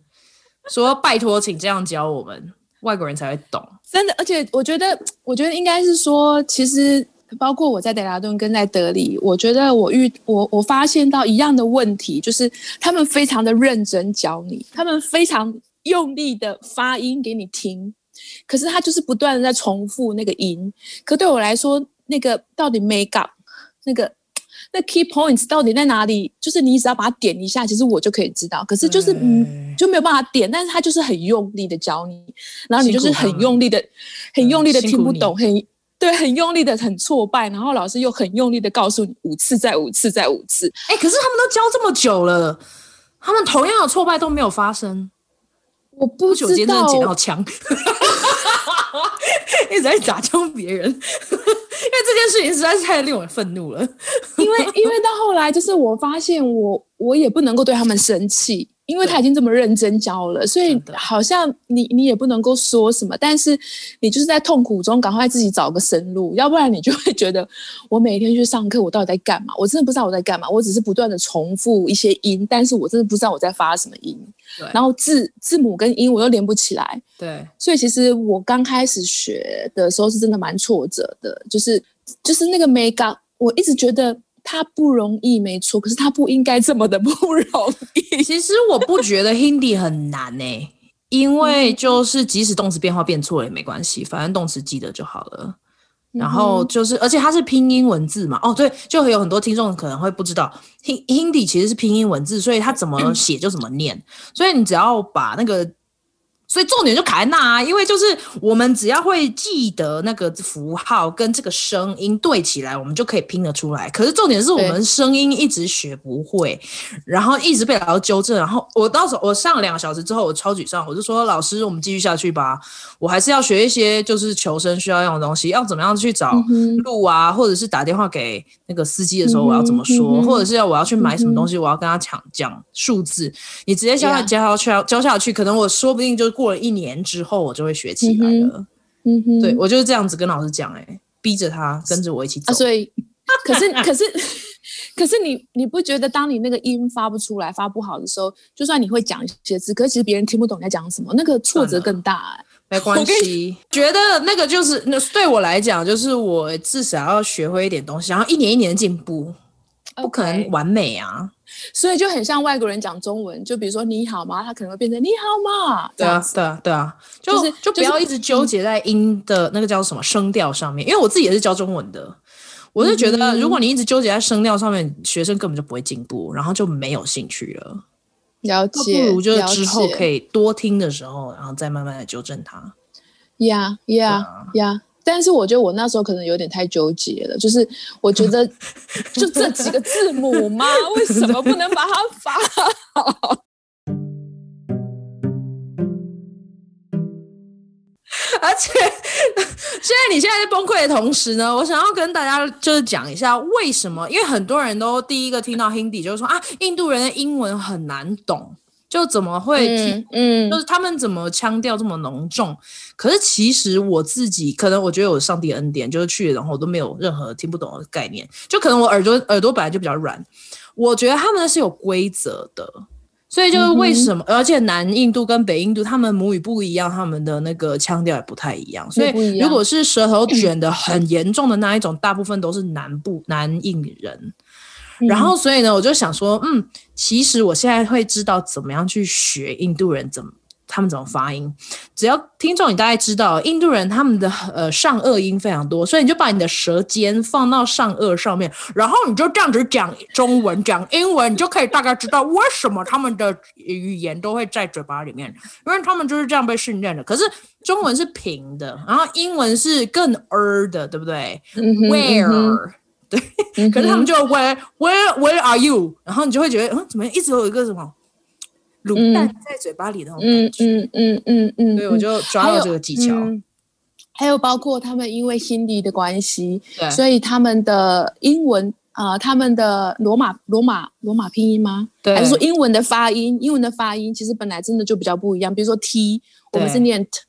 Speaker 1: 说拜托，请这样教我们，外国人才会懂。
Speaker 2: 真的，而且我觉得，我觉得应该是说，其实包括我在德拉顿跟在德里，我觉得我遇我我发现到一样的问题，就是他们非常的认真教你，他们非常用力的发音给你听，可是他就是不断的在重复那个音，可对我来说，那个到底 make up 那个。那 key points 到底在哪里？就是你只要把它点一下，其实我就可以知道。可是就是嗯，就没有办法点，但是他就是很用力的教你，然后你就是很用力的、很用力的听不懂，很对，很用力的很挫败，然后老师又很用力的告诉你五次再五次再五次。
Speaker 1: 哎、欸，可是他们都教这么久了，他们同样的挫败都没有发生。
Speaker 2: 我不知道，真的
Speaker 1: 捡到枪，一直在假装别人，因为这件事情实在是太令我愤怒了。
Speaker 2: 因为，因为到后来，就是我发现我，我也不能够对他们生气。因为他已经这么认真教了，所以好像你你也不能够说什么，但是你就是在痛苦中赶快自己找个生路，要不然你就会觉得我每天去上课，我到底在干嘛？我真的不知道我在干嘛，我只是不断的重复一些音，但是我真的不知道我在发什么音。然后字字母跟音我又连不起来。
Speaker 1: 对，
Speaker 2: 所以其实我刚开始学的时候是真的蛮挫折的，就是就是那个 make up，我一直觉得。它不容易，没错，可是它不应该这么的 不容易。
Speaker 1: 其实我不觉得 Hindi 很难呢、欸，因为就是即使动词变化变错了也没关系，反正动词记得就好了。然后就是，而且它是拼音文字嘛。哦，对，就有很多听众可能会不知道，Hindi 其实是拼音文字，所以它怎么写就怎么念。所以你只要把那个。所以重点就卡在那啊，因为就是我们只要会记得那个符号跟这个声音对起来，我们就可以拼得出来。可是重点是我们声音一直学不会，然后一直被老师纠正。然后我到时候我上了两个小时之后，我超沮丧，我就说老师，我们继续下去吧。我还是要学一些就是求生需要用的东西，要怎么样去找路啊，或者是打电话给那个司机的时候我要怎么说，或者是要我要去买什么东西，我要跟他讲讲数字。你直接教他教下去，教下去，可能我说不定就。过了一年之后，我就会学起来了。嗯哼，对，我就是这样子跟老师讲，哎，逼着他跟着我一起走。
Speaker 2: 啊、所以，可是，可是，可是你，你不觉得当你那个音发不出来、发不好的时候，就算你会讲一些字，可是其实别人听不懂你在讲什么，那个挫折更大。
Speaker 1: 没关系，觉得那个就是那对我来讲，就是我至少要学会一点东西，然后一年一年的进步，不可能完美啊。
Speaker 2: 所以就很像外国人讲中文，就比如说你好吗，他可能会变成你好吗？
Speaker 1: 对啊，对啊，对啊，就是就不要一直纠结在音的那个叫什么声调上面，因为我自己也是教中文的，我是觉得如果你一直纠结在声调上面，学生根本就不会进步，然后就没有兴趣了。
Speaker 2: 了解，
Speaker 1: 不如就是之后可以多听的时候，然后再慢慢的纠正它。
Speaker 2: 呀呀呀！但是我觉得我那时候可能有点太纠结了，就是我觉得 就这几个字母嘛，为什么不能把它发好？
Speaker 1: 而且现在你现在在崩溃的同时呢，我想要跟大家就是讲一下为什么，因为很多人都第一个听到 Hindi 就是说啊，印度人的英文很难懂。就怎么会听？嗯，就是他们怎么腔调这么浓重？可是其实我自己可能我觉得有上帝恩典，就是去然后我都没有任何听不懂的概念。就可能我耳朵耳朵本来就比较软，我觉得他们是有规则的。所以就是为什么，嗯、而且南印度跟北印度他们母语不一样，他们的那个腔调也不太一样。所以如果是舌头卷的很严重的那一种，大部分都是南部南印人。然后所以呢，我就想说，嗯，其实我现在会知道怎么样去学印度人怎么。他们怎么发音？只要听众你大概知道，印度人他们的呃上颚音非常多，所以你就把你的舌尖放到上颚上面，然后你就这样子讲中文、讲英文，你就可以大概知道为什么他们的语言都会在嘴巴里面，因为他们就是这样被训练的。可是中文是平的，然后英文是更 er 的，对不对、嗯、？Where？、嗯、对，嗯、可是他们就 Where Where Where are you？然后你就会觉得，嗯，怎么一直有一个什么？卤蛋在嘴巴里的那种感觉，嗯嗯嗯嗯，所以我就抓到这个技巧。
Speaker 2: 还有，包括他们因为 Hindi 的关系，对，所以他们的英文啊、呃，他们的罗马罗马罗马拼音吗？对，还是说英文的发音？英文的发音其实本来真的就比较不一样。比如说 T，我们是念 T，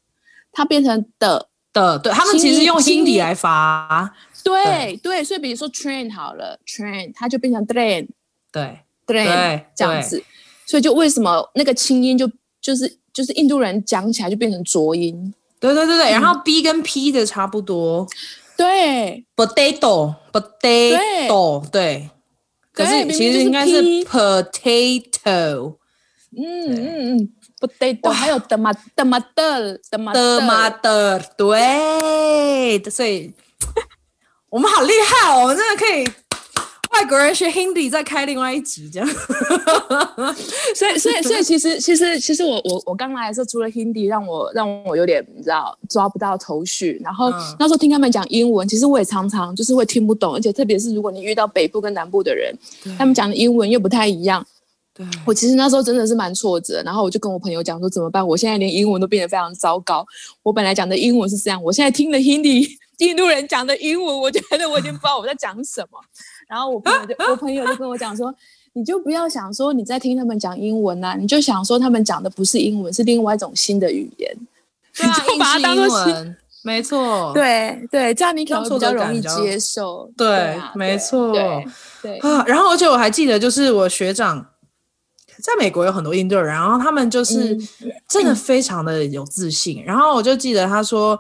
Speaker 2: 它变成的
Speaker 1: 的，对，他们其实用 Hindi 来
Speaker 2: 发。对对，所以比如说 train 好了，train 它就变成 train，
Speaker 1: 对
Speaker 2: ，train 这样子。所以就为什么那个清音就就是就是印度人讲起来就变成浊音？
Speaker 1: 对对对对，然后 B 跟 P 的差不多。
Speaker 2: 对
Speaker 1: ，potato，potato，对。可是其实应该是 potato。
Speaker 2: 嗯嗯嗯，potato，还有 tomato，tomato，tomato，
Speaker 1: 对。所以我们好厉害哦，我们真的可以。外国人学 Hindi 再开另外一集这样，
Speaker 2: 所以所以所以其实其实其实我我我刚来的时候，除了 Hindi 让我让我有点你知道抓不到头绪，然后、嗯、那时候听他们讲英文，其实我也常常就是会听不懂，而且特别是如果你遇到北部跟南部的人，他们讲的英文又不太一样，对，我其实那时候真的是蛮挫折，然后我就跟我朋友讲说怎么办？我现在连英文都变得非常糟糕，我本来讲的英文是这样，我现在听了 Hindi 印度人讲的英文，我觉得我已经不知道我在讲什么。然后我朋友就 我朋友就跟我讲说，你就不要想说你在听他们讲英文呐、啊，你就想说他们讲的不是英文，是另外一种新的语言，
Speaker 1: 对啊、你就把它当做新，没错，
Speaker 2: 对对，这样你可能比较容易接受，
Speaker 1: 对，对啊、没错，对，对啊。然后而且我还记得，就是我学长在美国有很多印度人，然后他们就是真的非常的有自信。嗯、然后我就记得他说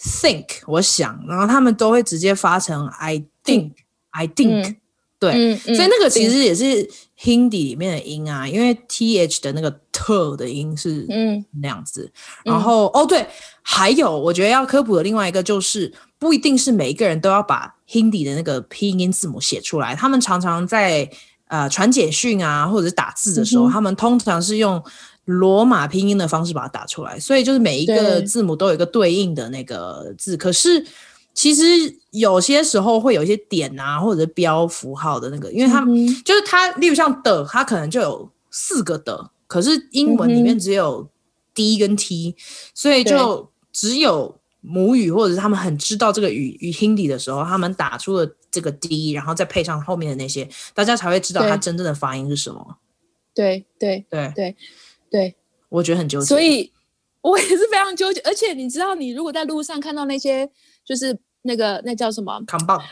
Speaker 1: think，我想，然后他们都会直接发成 I think。I think，、嗯、对、所以那个其实也是 Hindi 里面的音啊，因为 th 的那个特的音是嗯那样子。嗯、然后、嗯、哦，对，还有我觉得要科普的另外一个就是，不一定是每一个人都要把 Hindi 的那个拼音字母写出来。他们常常在呃传简讯啊，或者是打字的时候、嗯，他们通常是用罗马拼音的方式把它打出来。所以就是每一个字母都有一个对应的那个字，可是。其实有些时候会有一些点啊，或者是标符号的那个，因为它、嗯、就是它，例如像的，它可能就有四个的，可是英文里面只有 D 跟 T，、嗯、所以就只有母语或者是他们很知道这个语语 Hindi 的时候，他们打出了这个 D，然后再配上后面的那些，大家才会知道它真正的发音是什么。
Speaker 2: 对对对对对，
Speaker 1: 我觉得很纠结，
Speaker 2: 所以我也是非常纠结。而且你知道，你如果在路上看到那些，就是。那个那叫什么？
Speaker 1: 扛棒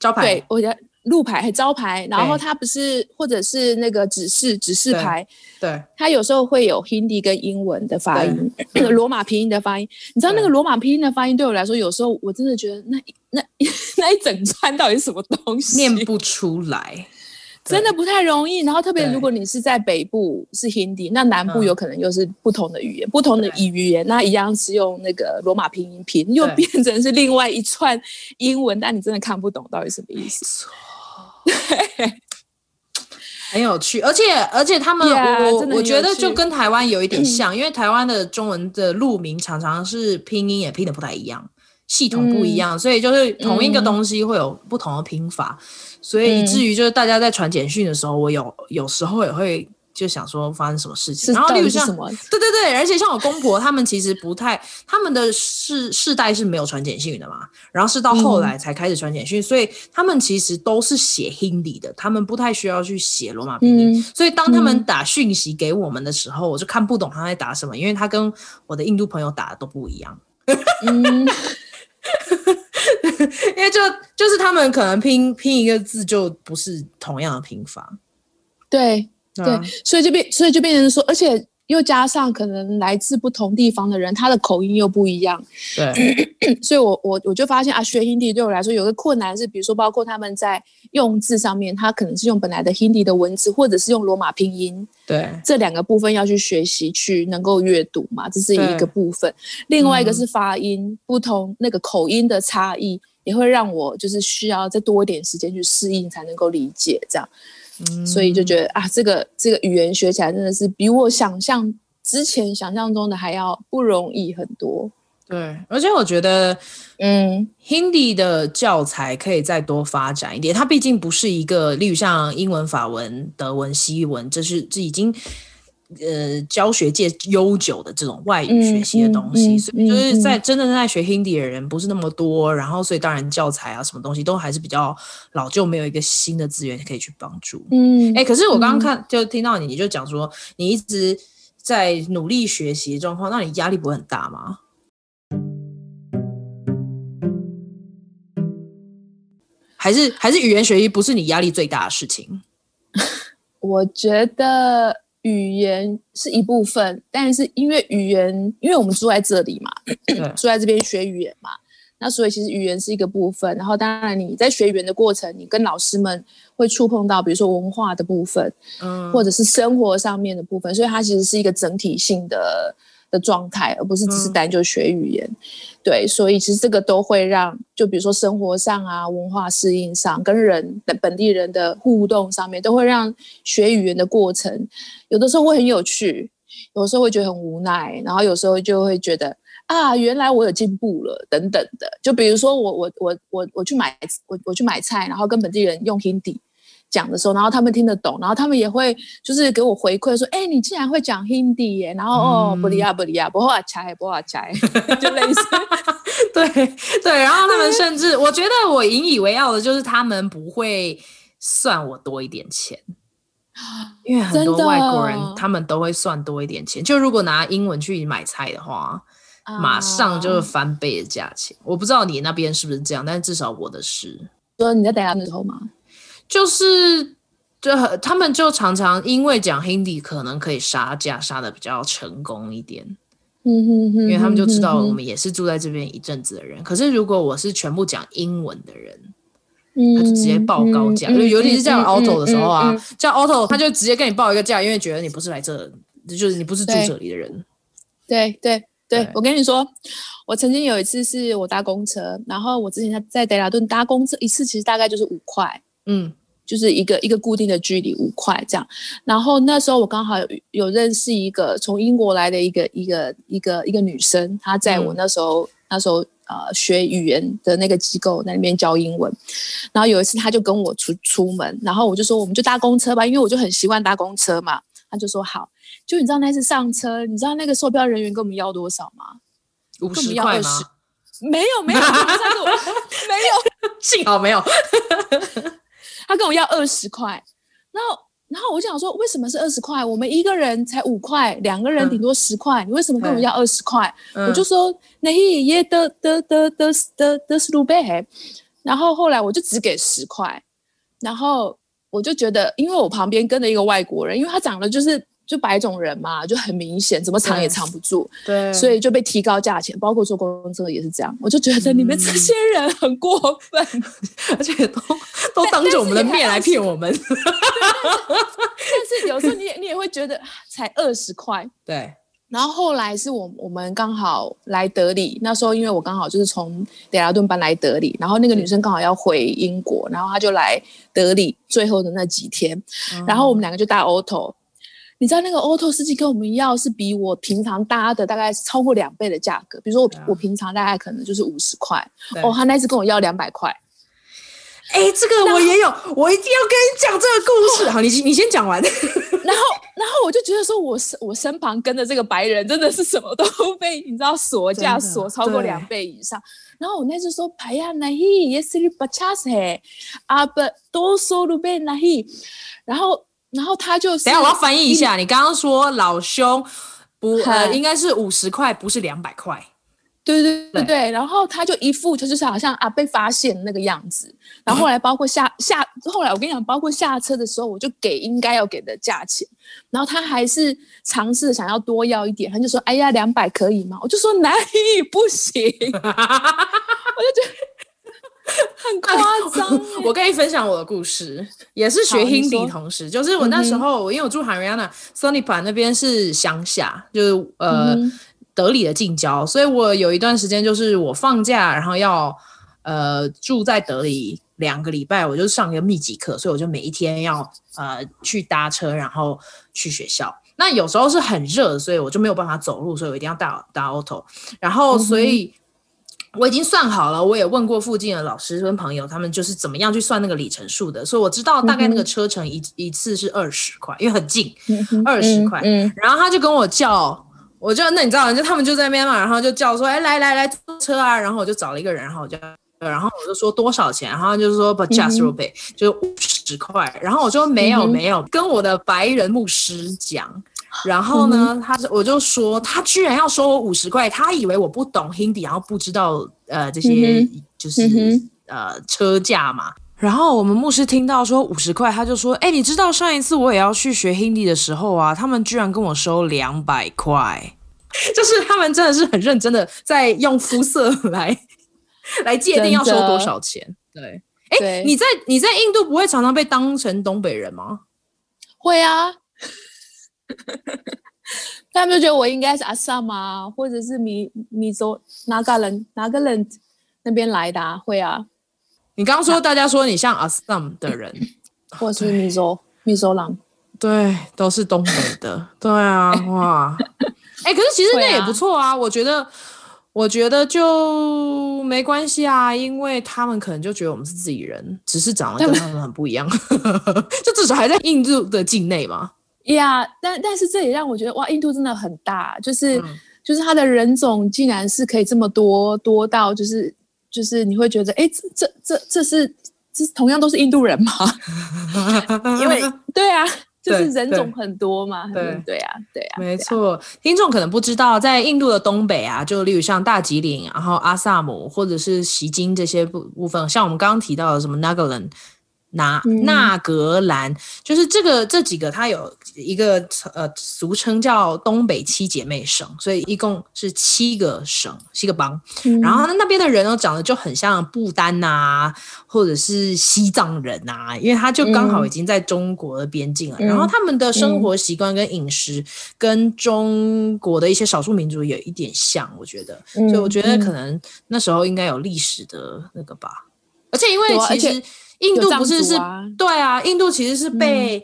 Speaker 1: 招牌，
Speaker 2: 对，我觉得路牌还招牌，然后它不是，或者是那个指示指示牌，
Speaker 1: 对，
Speaker 2: 它有时候会有 Hindi 跟英文的发音，那 个罗马拼音的发音。你知道那个罗马拼音的发音对我来说，有时候我真的觉得那那 那一整串到底是什么东西，
Speaker 1: 念不出来。
Speaker 2: 真的不太容易，然后特别如果你是在北部是 Hindi，那南部有可能又是不同的语言，嗯、不同的语言，那一样是用那个罗马拼音拼，又变成是另外一串英文，但你真的看不懂到底什么意思。对，
Speaker 1: 很有趣，而且而且他们，yeah, 我我觉得就跟台湾有一点像，嗯、因为台湾的中文的路名常常是拼音也拼的不太一样，系统不一样，嗯、所以就是同一个东西会有不同的拼法。嗯所以以至于就是大家在传简讯的时候，嗯、我有有时候也会就想说发生什么事情。然后例如像对对对，而且像我公婆他们其实不太，他们的世世代是没有传简讯的嘛，然后是到后来才开始传简讯，嗯，所以他们其实都是写 Hindi 的，他们不太需要去写罗马拼音，嗯。所以当他们打讯息给我们的时候，我就看不懂他在打什么，因为他跟我的印度朋友打的都不一样。嗯 因为就就是他们可能拼拼一个字就不是同样的拼法，
Speaker 2: 对对，所以就变，所以就变成说，而且。又加上可能来自不同地方的人，他的口音又不一样，
Speaker 1: 对，
Speaker 2: 所以我我我就发现啊，学 Hindi 对我来说有个困难是，比如说包括他们在用字上面，他可能是用本来的 Hindi 的文字，或者是用罗马拼音，
Speaker 1: 对，
Speaker 2: 这两个部分要去学习去能够阅读嘛，这是一个部分。另外一个是发音、嗯、不同，那个口音的差异也会让我就是需要再多一点时间去适应，才能够理解这样。嗯、所以就觉得啊，这个这个语言学起来真的是比我想象之前想象中的还要不容易很多。
Speaker 1: 对，而且我觉得，嗯，Hindi 的教材可以再多发展一点。它毕竟不是一个，例如像英文、法文、德文、西文，这是这已经。呃，教学界悠久的这种外语学习的东西，嗯嗯、所以就是在真正在学 Hindi 的人不是那么多，然后所以当然教材啊什么东西都还是比较老旧，没有一个新的资源可以去帮助。嗯，哎、欸，可是我刚刚看、嗯、就听到你，你就讲说你一直在努力学习状况，那你压力不会很大吗？还是还是语言学习不是你压力最大的事情？
Speaker 2: 我觉得。语言是一部分，但是因为语言，因为我们住在这里嘛，住在这边学语言嘛，那所以其实语言是一个部分。然后当然你在学语言的过程，你跟老师们会触碰到，比如说文化的部分，嗯，或者是生活上面的部分，所以它其实是一个整体性的。的状态，而不是只是单就学语言，嗯，对，所以其实这个都会让，就比如说生活上啊，文化适应上，跟人的本地人的互动上面，都会让学语言的过程，有的时候会很有趣，有的时候会觉得很无奈，然后有时候就会觉得啊，原来我有进步了，等等的。就比如说我我我我我去买我我去买菜，然后跟本地人用 Hindi。讲的时候，然后他们听得懂，然后他们也会就是给我回馈说：“哎、欸，你竟然会讲 Hindi 耶！”然后、嗯、哦，不利亚不利亚，不好猜不好猜，就类似，
Speaker 1: 对对。然后他们甚至，我觉得我引以为傲的就是他们不会算我多一点钱，因为很多外国人他们都会算多一点钱。就如果拿英文去买菜的话，马上就是翻倍的价钱。我不知道你那边是不是这样，但是至少我的是。
Speaker 2: 说你在等下的时候吗？
Speaker 1: 就是，就他们就常常因为讲 Hindi 可能可以杀价杀的比较成功一点，嗯哼哼，因为他们就知道我们也是住在这边一阵子的人。可是如果我是全部讲英文的人，他就直接报高价，就尤其是叫 auto 的时候啊，叫 auto 他就直接跟你报一个价，因为觉得你不是来这，就是你不是住这里的人。
Speaker 2: 对对对，对，我跟你说，我曾经有一次是我搭公车，然后我之前在在德拉顿搭公车一次，其实大概就是五块。嗯，就是一个一个固定的距离五块这样，然后那时候我刚好有有认识一个从英国来的一个一个一个一个女生，她在我那时候、嗯、那时候呃学语言的那个机构那里面教英文，然后有一次她就跟我出出门，然后我就说我们就搭公车吧，因为我就很习惯搭公车嘛，她就说好，就你知道那次上车，你知道那个售票人员跟我们要多少吗？
Speaker 1: 五十块吗？
Speaker 2: 没有没有没有，没有
Speaker 1: 幸好没有。
Speaker 2: 他跟我要二十块，然后，然后我就想说，为什么是二十块？我们一个人才五块，两个人顶多十块，嗯，你为什么跟我要二十块？我就说，那也得得得得得得十倍，然后后来我就只给十块，然后我就觉得，因为我旁边跟着一个外国人，因为他长得就是。就白种人嘛，就很明显，怎么藏也藏不住，对，对，所以就被提高价钱，包括坐公车也是这样。我就觉得你们这些人很过分，嗯、
Speaker 1: 而且都都当着我们的面来骗我们。但是，
Speaker 2: 有时候你也你也会觉得才二十块，
Speaker 1: 对。
Speaker 2: 然后后来是我我们刚好来德里，那时候因为我刚好就是从德拉顿搬来德里，然后那个女生刚好要回英国，然后她就来德里最后的那几天，嗯、然后我们两个就搭 auto。你知道那个 auto 司机跟我们要是比我平常搭的大概是超过两倍的价格，比如说我、啊、我平常大概可能就是五十块，哦，他那次跟我要两百块。
Speaker 1: 哎，这个我也有，我一定要跟你讲这个故事。好，你你先讲完。
Speaker 2: 然后然后我就觉得说我，我身我身旁跟着这个白人真的是什么都被你知道锁价锁超过两倍以上。然后我那次说排呀那嘿也是你不恰嘿啊不多收入倍那嘿，然后。然后他就等
Speaker 1: 下我要翻译一下，你刚刚说老兄不呃应该是五十块，不是两百块。
Speaker 2: 对对对对，然后他就一副就是好像啊被发现那个样子，然后后来包括下 下，后来我跟你讲，包括下车的时候，我就给应该要给的价钱，然后他还是尝试想要多要一点，他就说：“哎呀，两百可以吗？”我就说：“哪里不行？” 我就觉得 很夸张。
Speaker 1: 我跟你分享我的故事，也是学 Hindi 同时，就是我那时候、嗯、因为我住 Haryana Sonipat 那边是乡下，就是呃。嗯德里的近郊，所以我有一段时间就是我放假，然后要呃住在德里两个礼拜，我就上一个密集课，所以我就每一天要呃去搭车，然后去学校。那有时候是很热，所以我就没有办法走路，所以我一定要搭搭 auto。然后所以我已经算好了，我也问过附近的老师跟朋友，他们就是怎么样去算那个里程数的，所以我知道大概那个车程一一次是二十块，因为很近，二十块。然后他就跟我叫。我就那你知道，就他们就在那边嘛，然后就叫说，哎，来来来坐车啊，然后我就找了一个人，然后我就，然后我就说多少钱，然后就是说 but just rupee，就五十块，然后我说没有、嗯、没有，跟我的白人牧师讲，然后呢，嗯、他我就说他居然要收我五十块，他以为我不懂 Hindi，然后不知道呃这些就是、嗯、呃车价嘛，然后我们牧师听到说五十块，他就说，哎，你知道上一次我也要去学 Hindi 的时候啊，他们居然跟我收两百块。就是他们真的是很认真的在用肤色来来界定要收多少钱。对，哎，你在你在印度不会常常被当成东北人吗？
Speaker 2: 会啊，他们就觉得我应该是阿萨玛，或者是米米州哪个人哪个人那边来的啊？会啊。
Speaker 1: 你刚刚说大家说你像阿萨姆的人，
Speaker 2: 或者是米州米州人，
Speaker 1: 对，都是东北的。对啊，哇。哎、欸，可是其实那也不错啊，啊，我觉得，我觉得就没关系啊，因为他们可能就觉得我们是自己人，只是长得跟他们很不一样，就至少还在印度的境内嘛。
Speaker 2: 呀、yeah，但但是这也让我觉得哇，印度真的很大，就是、嗯、就是它的人种竟然是可以这么多多到，就是就是你会觉得，哎、欸，这这这这是这是同样都是印度人吗？因为 对啊。就是人种很多嘛，对对，对啊，对啊，
Speaker 1: 没错、啊。听众可能不知道，在印度的东北啊，就例如像大吉岭，然后阿萨姆或者是锡金这些部部分，像我们刚刚提到的什么 Nagaland。那纳格兰、嗯、就是这个这几个，它有一个呃俗称叫东北七姐妹省，所以一共是七个省七个邦。嗯、然后那边的人呢，长得就很像不丹呐、啊，或者是西藏人呐、啊，因为他就刚好已经在中国的边境了、嗯。然后他们的生活习惯跟饮食跟中国的一些少数民族有一点像，我觉得。所以我觉得可能那时候应该有历史的那个吧。而且因为其实。印度不是是，对啊，印度其实是被、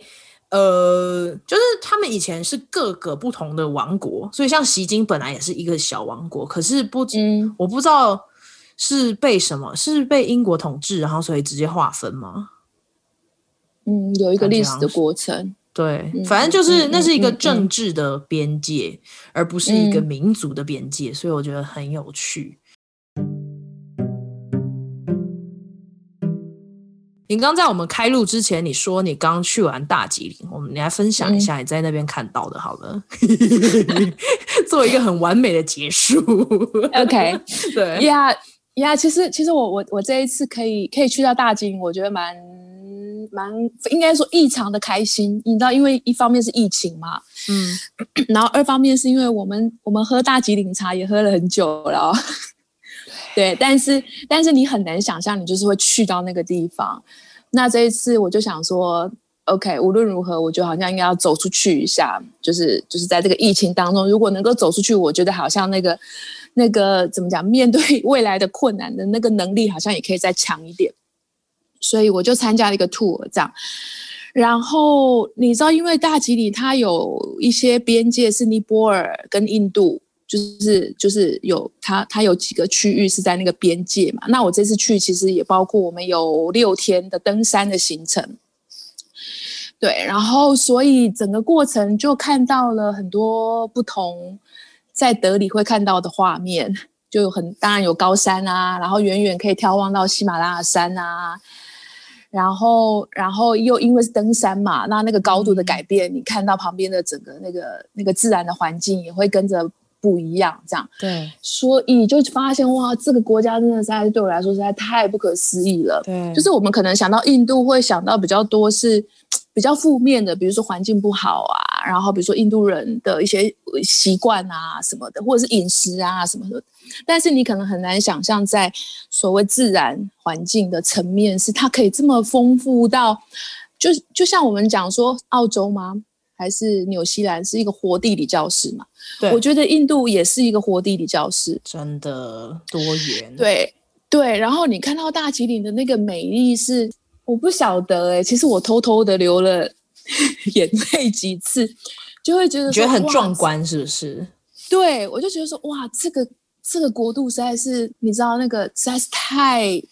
Speaker 1: 嗯，呃，就是他们以前是各个不同的王国，所以像锡金本来也是一个小王国，可是不，嗯，我不知道是被什么，是被英国统治，然后所以直接划分吗？
Speaker 2: 嗯，有一个历史的过程，
Speaker 1: 对、嗯，反正就是那是一个政治的边界，嗯、而不是一个民族的边界、嗯，所以我觉得很有趣。你刚在我们开录之前，你说你刚去完大吉岭，我们你来分享一下你在那边看到的，好了，嗯、做一个很完美的结束。
Speaker 2: OK，
Speaker 1: 对
Speaker 2: 呀呀，其实其实我我我这一次可以可以去到大吉岭，我觉得蛮蛮应该说异常的开心。你知道，因为一方面是疫情嘛，嗯，然后二方面是因为我们我们喝大吉岭茶也喝了很久了。对，但是但是你很难想象，你就是会去到那个地方。那这一次我就想说，OK，无论如何，我觉得好像应该要走出去一下。就是就是在这个疫情当中，如果能够走出去，我觉得好像那个那个怎么讲，面对 未来的困难的那个能力，好像也可以再强一点。所以我就参加了一个 tour，这样。然后你知道，因为大吉岭它有一些边界是尼泊尔跟印度。就是就是有它它有几个区域是在那个边界嘛。那我这次去其实也包括我们有六天的登山的行程，对，然后所以整个过程就看到了很多不同在德里会看到的画面，就有很当然有高山啊，然后远远可以眺望到喜马拉雅山啊，然后然后又因为是登山嘛，那那个高度的改变，你看到旁边的整个那个那个自然的环境也会跟着。不一样，这样。
Speaker 1: 对，
Speaker 2: 所以就发现哇，这个国家真的实在是对我来说实在太不可思议了。
Speaker 1: 对，
Speaker 2: 就是我们可能想到印度会想到比较多是 比较负面的，比如说环境不好啊，然后比如说印度人的一些习惯啊什么的，或者是饮食啊什么的。但是你可能很难想象，在所谓自然环境的层面，是它可以这么丰富到。就就像我们讲说，澳洲吗？还是纽西兰是一个活地理教室嘛？对，我觉得印度也是一个活地理教室，
Speaker 1: 真的多元。
Speaker 2: 对对，然后你看到大吉岭的那个美丽是，我不晓得哎、欸，其实我偷偷的流了 眼泪几次，就会觉得
Speaker 1: 觉得很壮观，是不是？
Speaker 2: 对，我就觉得说哇，这个这个国度实在是，你知道那个实在是太。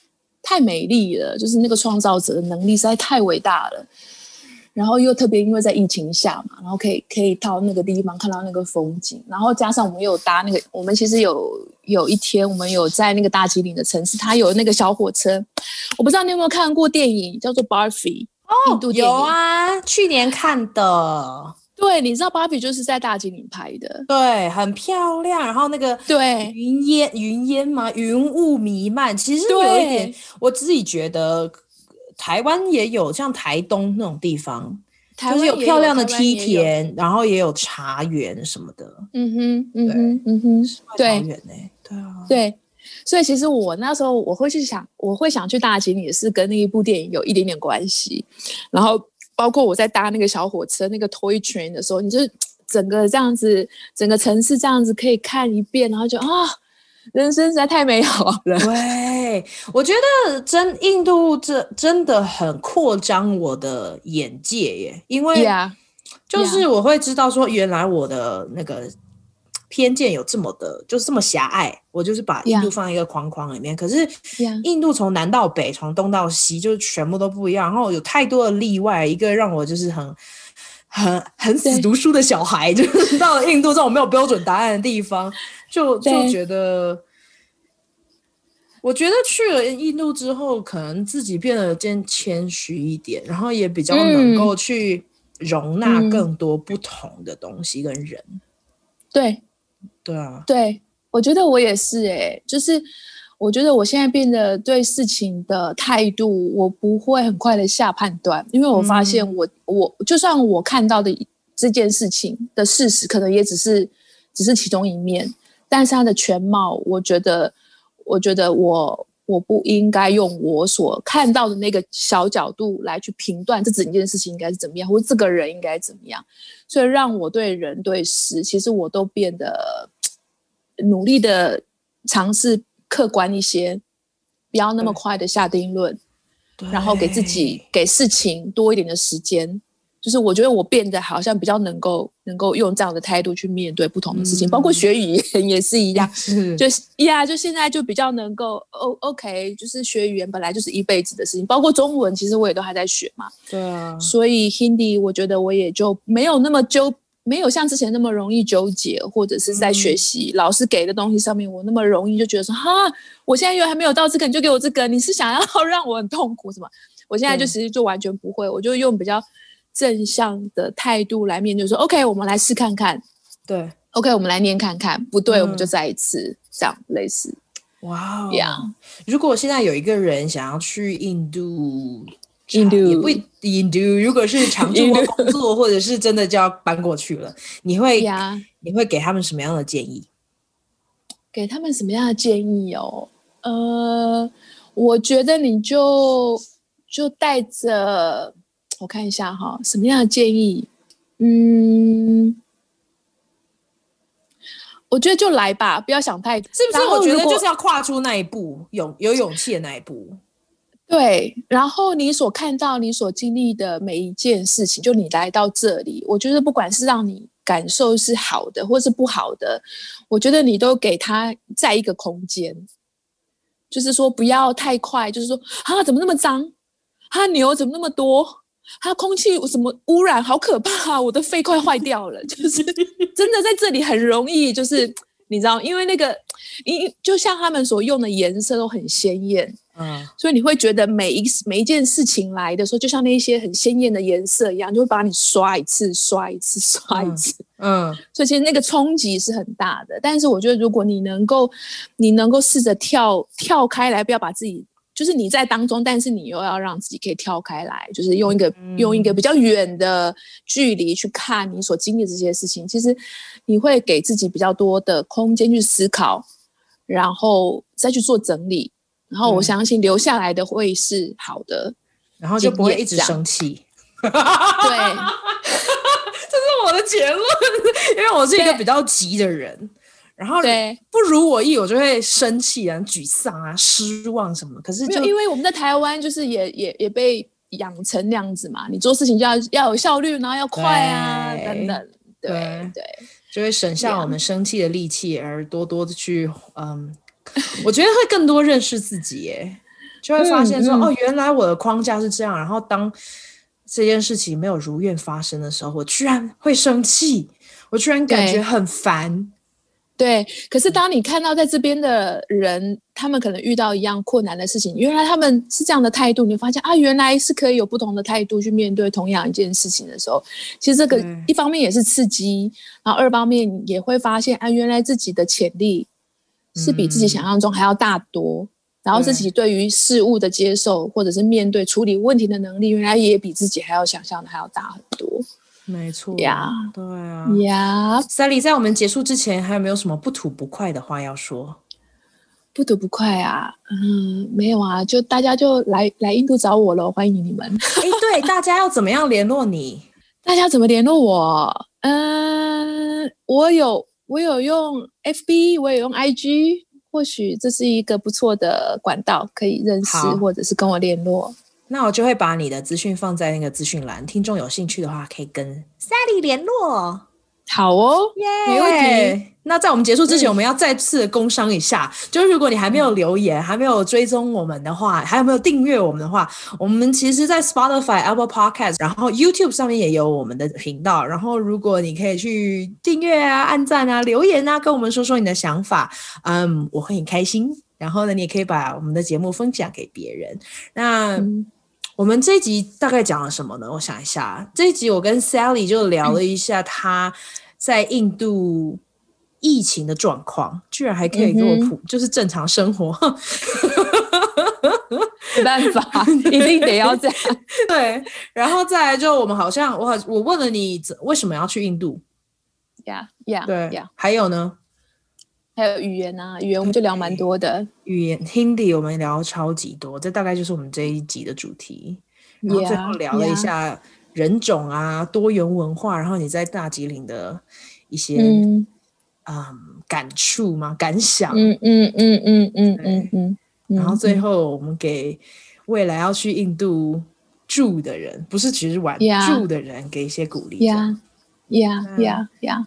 Speaker 2: 太美丽了，就是那个创造者的能力实在太伟大了。然后又特别因为在疫情下嘛，然后可以可以到那个地方看到那个风景，然后加上我们有搭那个，我们其实有有一天我们有在那个大吉岭的城市，它有那个小火车。我不知道你有没有看过电影叫做《Barfi》
Speaker 1: 哦，印度，有啊，去年看的。
Speaker 2: 对，你知道芭比就是在大吉岭拍的，
Speaker 1: 对，很漂亮。然后那个
Speaker 2: 对
Speaker 1: 云烟云烟嘛，云雾弥漫，其实有一点，我自己觉得台湾也有像台东那种地方，台湾就是有漂亮的梯田，然后也有茶园什么的。
Speaker 2: 嗯哼，嗯哼，嗯哼，对，
Speaker 1: 对啊，
Speaker 2: 对。所以其实我那时候我会去想，我会想去大吉岭，也是跟那一部电影有一点点关系，然后。包括我在搭那个小火车，那个 toy train 的时候，你就整个这样子，整个城市这样子可以看一遍，然后就啊，人生实在太美好了。
Speaker 1: 对，我觉得真印度这真的很扩张我的眼界耶，因为就是我会知道说，原来我的那个。偏见有这么的，就是这么狭隘。我就是把印度放在一个框框里面.可是印度从南到北，从东到西，就是全部都不一样。然后有太多的例外，一个让我就是很、很、很死读书的小孩，就是到了印度这种没有标准答案的地方，就就觉得，我觉得去了印度之后，可能自己变得更谦虚一点，然后也比较能够去容纳更多不同的东西跟人。
Speaker 2: 嗯、对。
Speaker 1: 对啊，
Speaker 2: 对，我觉得我也是哎、欸，就是我觉得我现在变得对事情的态度，我不会很快的下判断，因为我发现我、嗯、我就算我看到的这件事情的事实，可能也只是只是其中一面，但是它的全貌，我觉得我觉得我我不应该用我所看到的那个小角度来去评断这整件事情应该是怎么样，或者这个人应该怎么样。所以让我对人对事，其实我都变得 努力的尝试客观一些，不要那么快的下定论，然后给自己给事情多一点的时间。就是我觉得我变得好像比较能够能够用这样的态度去面对不同的事情，嗯、包括学语言也是一样，是。就呀，就现在就比较能够 O OK，就是学语言本来就是一辈子的事情，包括中文，其实我也都还在学嘛。
Speaker 1: 对啊，
Speaker 2: 所以 Hindi 我觉得我也就没有那么纠，没有像之前那么容易纠结，或者是在学习、嗯、老师给的东西上面，我那么容易就觉得说哈，我现在又还没有到这个，你就给我这个，你是想要 让我很痛苦什么？我现在就其实就完全不会，我就用比较。正向的态度来面对，说 OK，我们来试看看。
Speaker 1: 对
Speaker 2: ，OK，我们来念看看，不对，嗯、我们就再一次这样类似。
Speaker 1: 哇、wow,
Speaker 2: yeah.
Speaker 1: 如果现在有一个人想要去印度，
Speaker 2: 印度
Speaker 1: 也不印度，如果是长期工作，或者是真的就要搬过去了，你会.你会给他们什么样的建议？
Speaker 2: 给他们什么样的建议哦？呃，我觉得你就就带着。我看一下哈，什么样的建议？嗯，我觉得就来吧，不要想太多，
Speaker 1: 是不是？我觉得就是要跨出那一步，勇有勇气的那一步。
Speaker 2: 对，然后你所看到、你所经历的每一件事情，就你来到这里，我觉得不管是让你感受是好的，或是不好的，我觉得你都给他在一个空间，就是说不要太快，就是说啊，怎么那么脏？啊，牛怎么那么多？它空气什么污染，好可怕啊！我的肺快坏掉了，就是真的在这里很容易，就是你知道，因为那个，因就像他们所用的颜色都很鲜艳，嗯，所以你会觉得每一每一件事情来的时候，就像那些很鲜艳的颜色一样，就会把你刷一次，刷一次，刷一次，嗯，嗯，所以其实那个冲击是很大的。但是我觉得，如果你能够，你能够试着跳跳开来，不要把自己。就是你在当中，但是你又要让自己可以跳开来，就是用一个、嗯、用一个比较远的距离去看你所经历的这些事情。其实你会给自己比较多的空间去思考，然后再去做整理。然后我相信留下来的会是好的，
Speaker 1: 然后就不会一直生气。对，这是我的结论，因为我是一个比较急的人。然后对，不如我意，我就会生气啊、沮丧啊、失望什么。可是就
Speaker 2: 因为我们在台湾，就是也也也被养成那样子嘛，你做事情就要要有效率，然后要快啊等等。对对，对，
Speaker 1: 就会省下我们生气的力气，而多多的去嗯，我觉得会更多认识自己耶，就会发现说、哦，原来我的框架是这样。然后当这件事情没有如愿发生的时候，我居然会生气，我居然感觉很烦。
Speaker 2: 对，可是当你看到在这边的人，他们可能遇到一样困难的事情，原来他们是这样的态度，你发现啊，原来是可以有不同的态度去面对同样一件事情的时候，其实这个一方面也是刺激，然后二方面也会发现啊，原来自己的潜力是比自己想象中还要大多，然后自己对于事物的接受或者是面对处理问题的能力，原来也比自己还要想象的还要大很多。
Speaker 1: 没错
Speaker 2: 呀
Speaker 1: 对啊，
Speaker 2: 呀
Speaker 1: ，Sally，在我们结束之前，还有没有什么不吐不快的话要说？
Speaker 2: 不吐不快啊，嗯，没有啊，就大家就来来印度找我喽，欢迎你们。
Speaker 1: 哎，对，大家要怎么样联络你？
Speaker 2: 大家怎么联络我？嗯，我有我有用 FB，我有用 IG，或许这是一个不错的管道，可以认识或者是跟我联络。
Speaker 1: 那我就会把你的资讯放在那个资讯栏，听众有兴趣的话可以跟 Sally 联络。
Speaker 2: 好哦
Speaker 1: ，yeah, 没问题。那在我们结束之前，嗯、我们要再次的工商一下，就是如果你还没有留言、嗯、还没有追踪我们的话，还有没有订阅我们的话，我们其实，在 Spotify、Apple Podcast，然后 YouTube 上面也有我们的频道。然后，如果你可以去订阅啊、按赞啊、留言啊，跟我们说说你的想法，嗯，我会很开心。然后呢，你也可以把我们的节目分享给别人。那。嗯我们这一集大概讲了什么呢？我想一下，这一集我跟 Sally 就聊了一下她在印度疫情的状况，嗯、居然还可以给我普，嗯、就是正常生活。
Speaker 2: 没办法，一定得要这样。
Speaker 1: 对，然后再来就我们好像我我问了你为什么要去印度
Speaker 2: ？？Yeah, yeah,，
Speaker 1: 对
Speaker 2: 呀，
Speaker 1: 还有呢？
Speaker 2: 还有语言啊，语言我们就聊蛮多的。
Speaker 1: 语言 Hindi 我们聊超级多，这大概就是我们这一集的主题。然后最后聊了一下人种啊，yeah. 多元文化，然后你在大吉岭的一些嗯，嗯感触吗？感想？
Speaker 2: 嗯嗯嗯嗯嗯嗯嗯。
Speaker 1: 然后最后我们给未来要去印度住的人，不是只是玩 yeah, 住的人，给一些鼓励。
Speaker 2: 呀呀呀呀。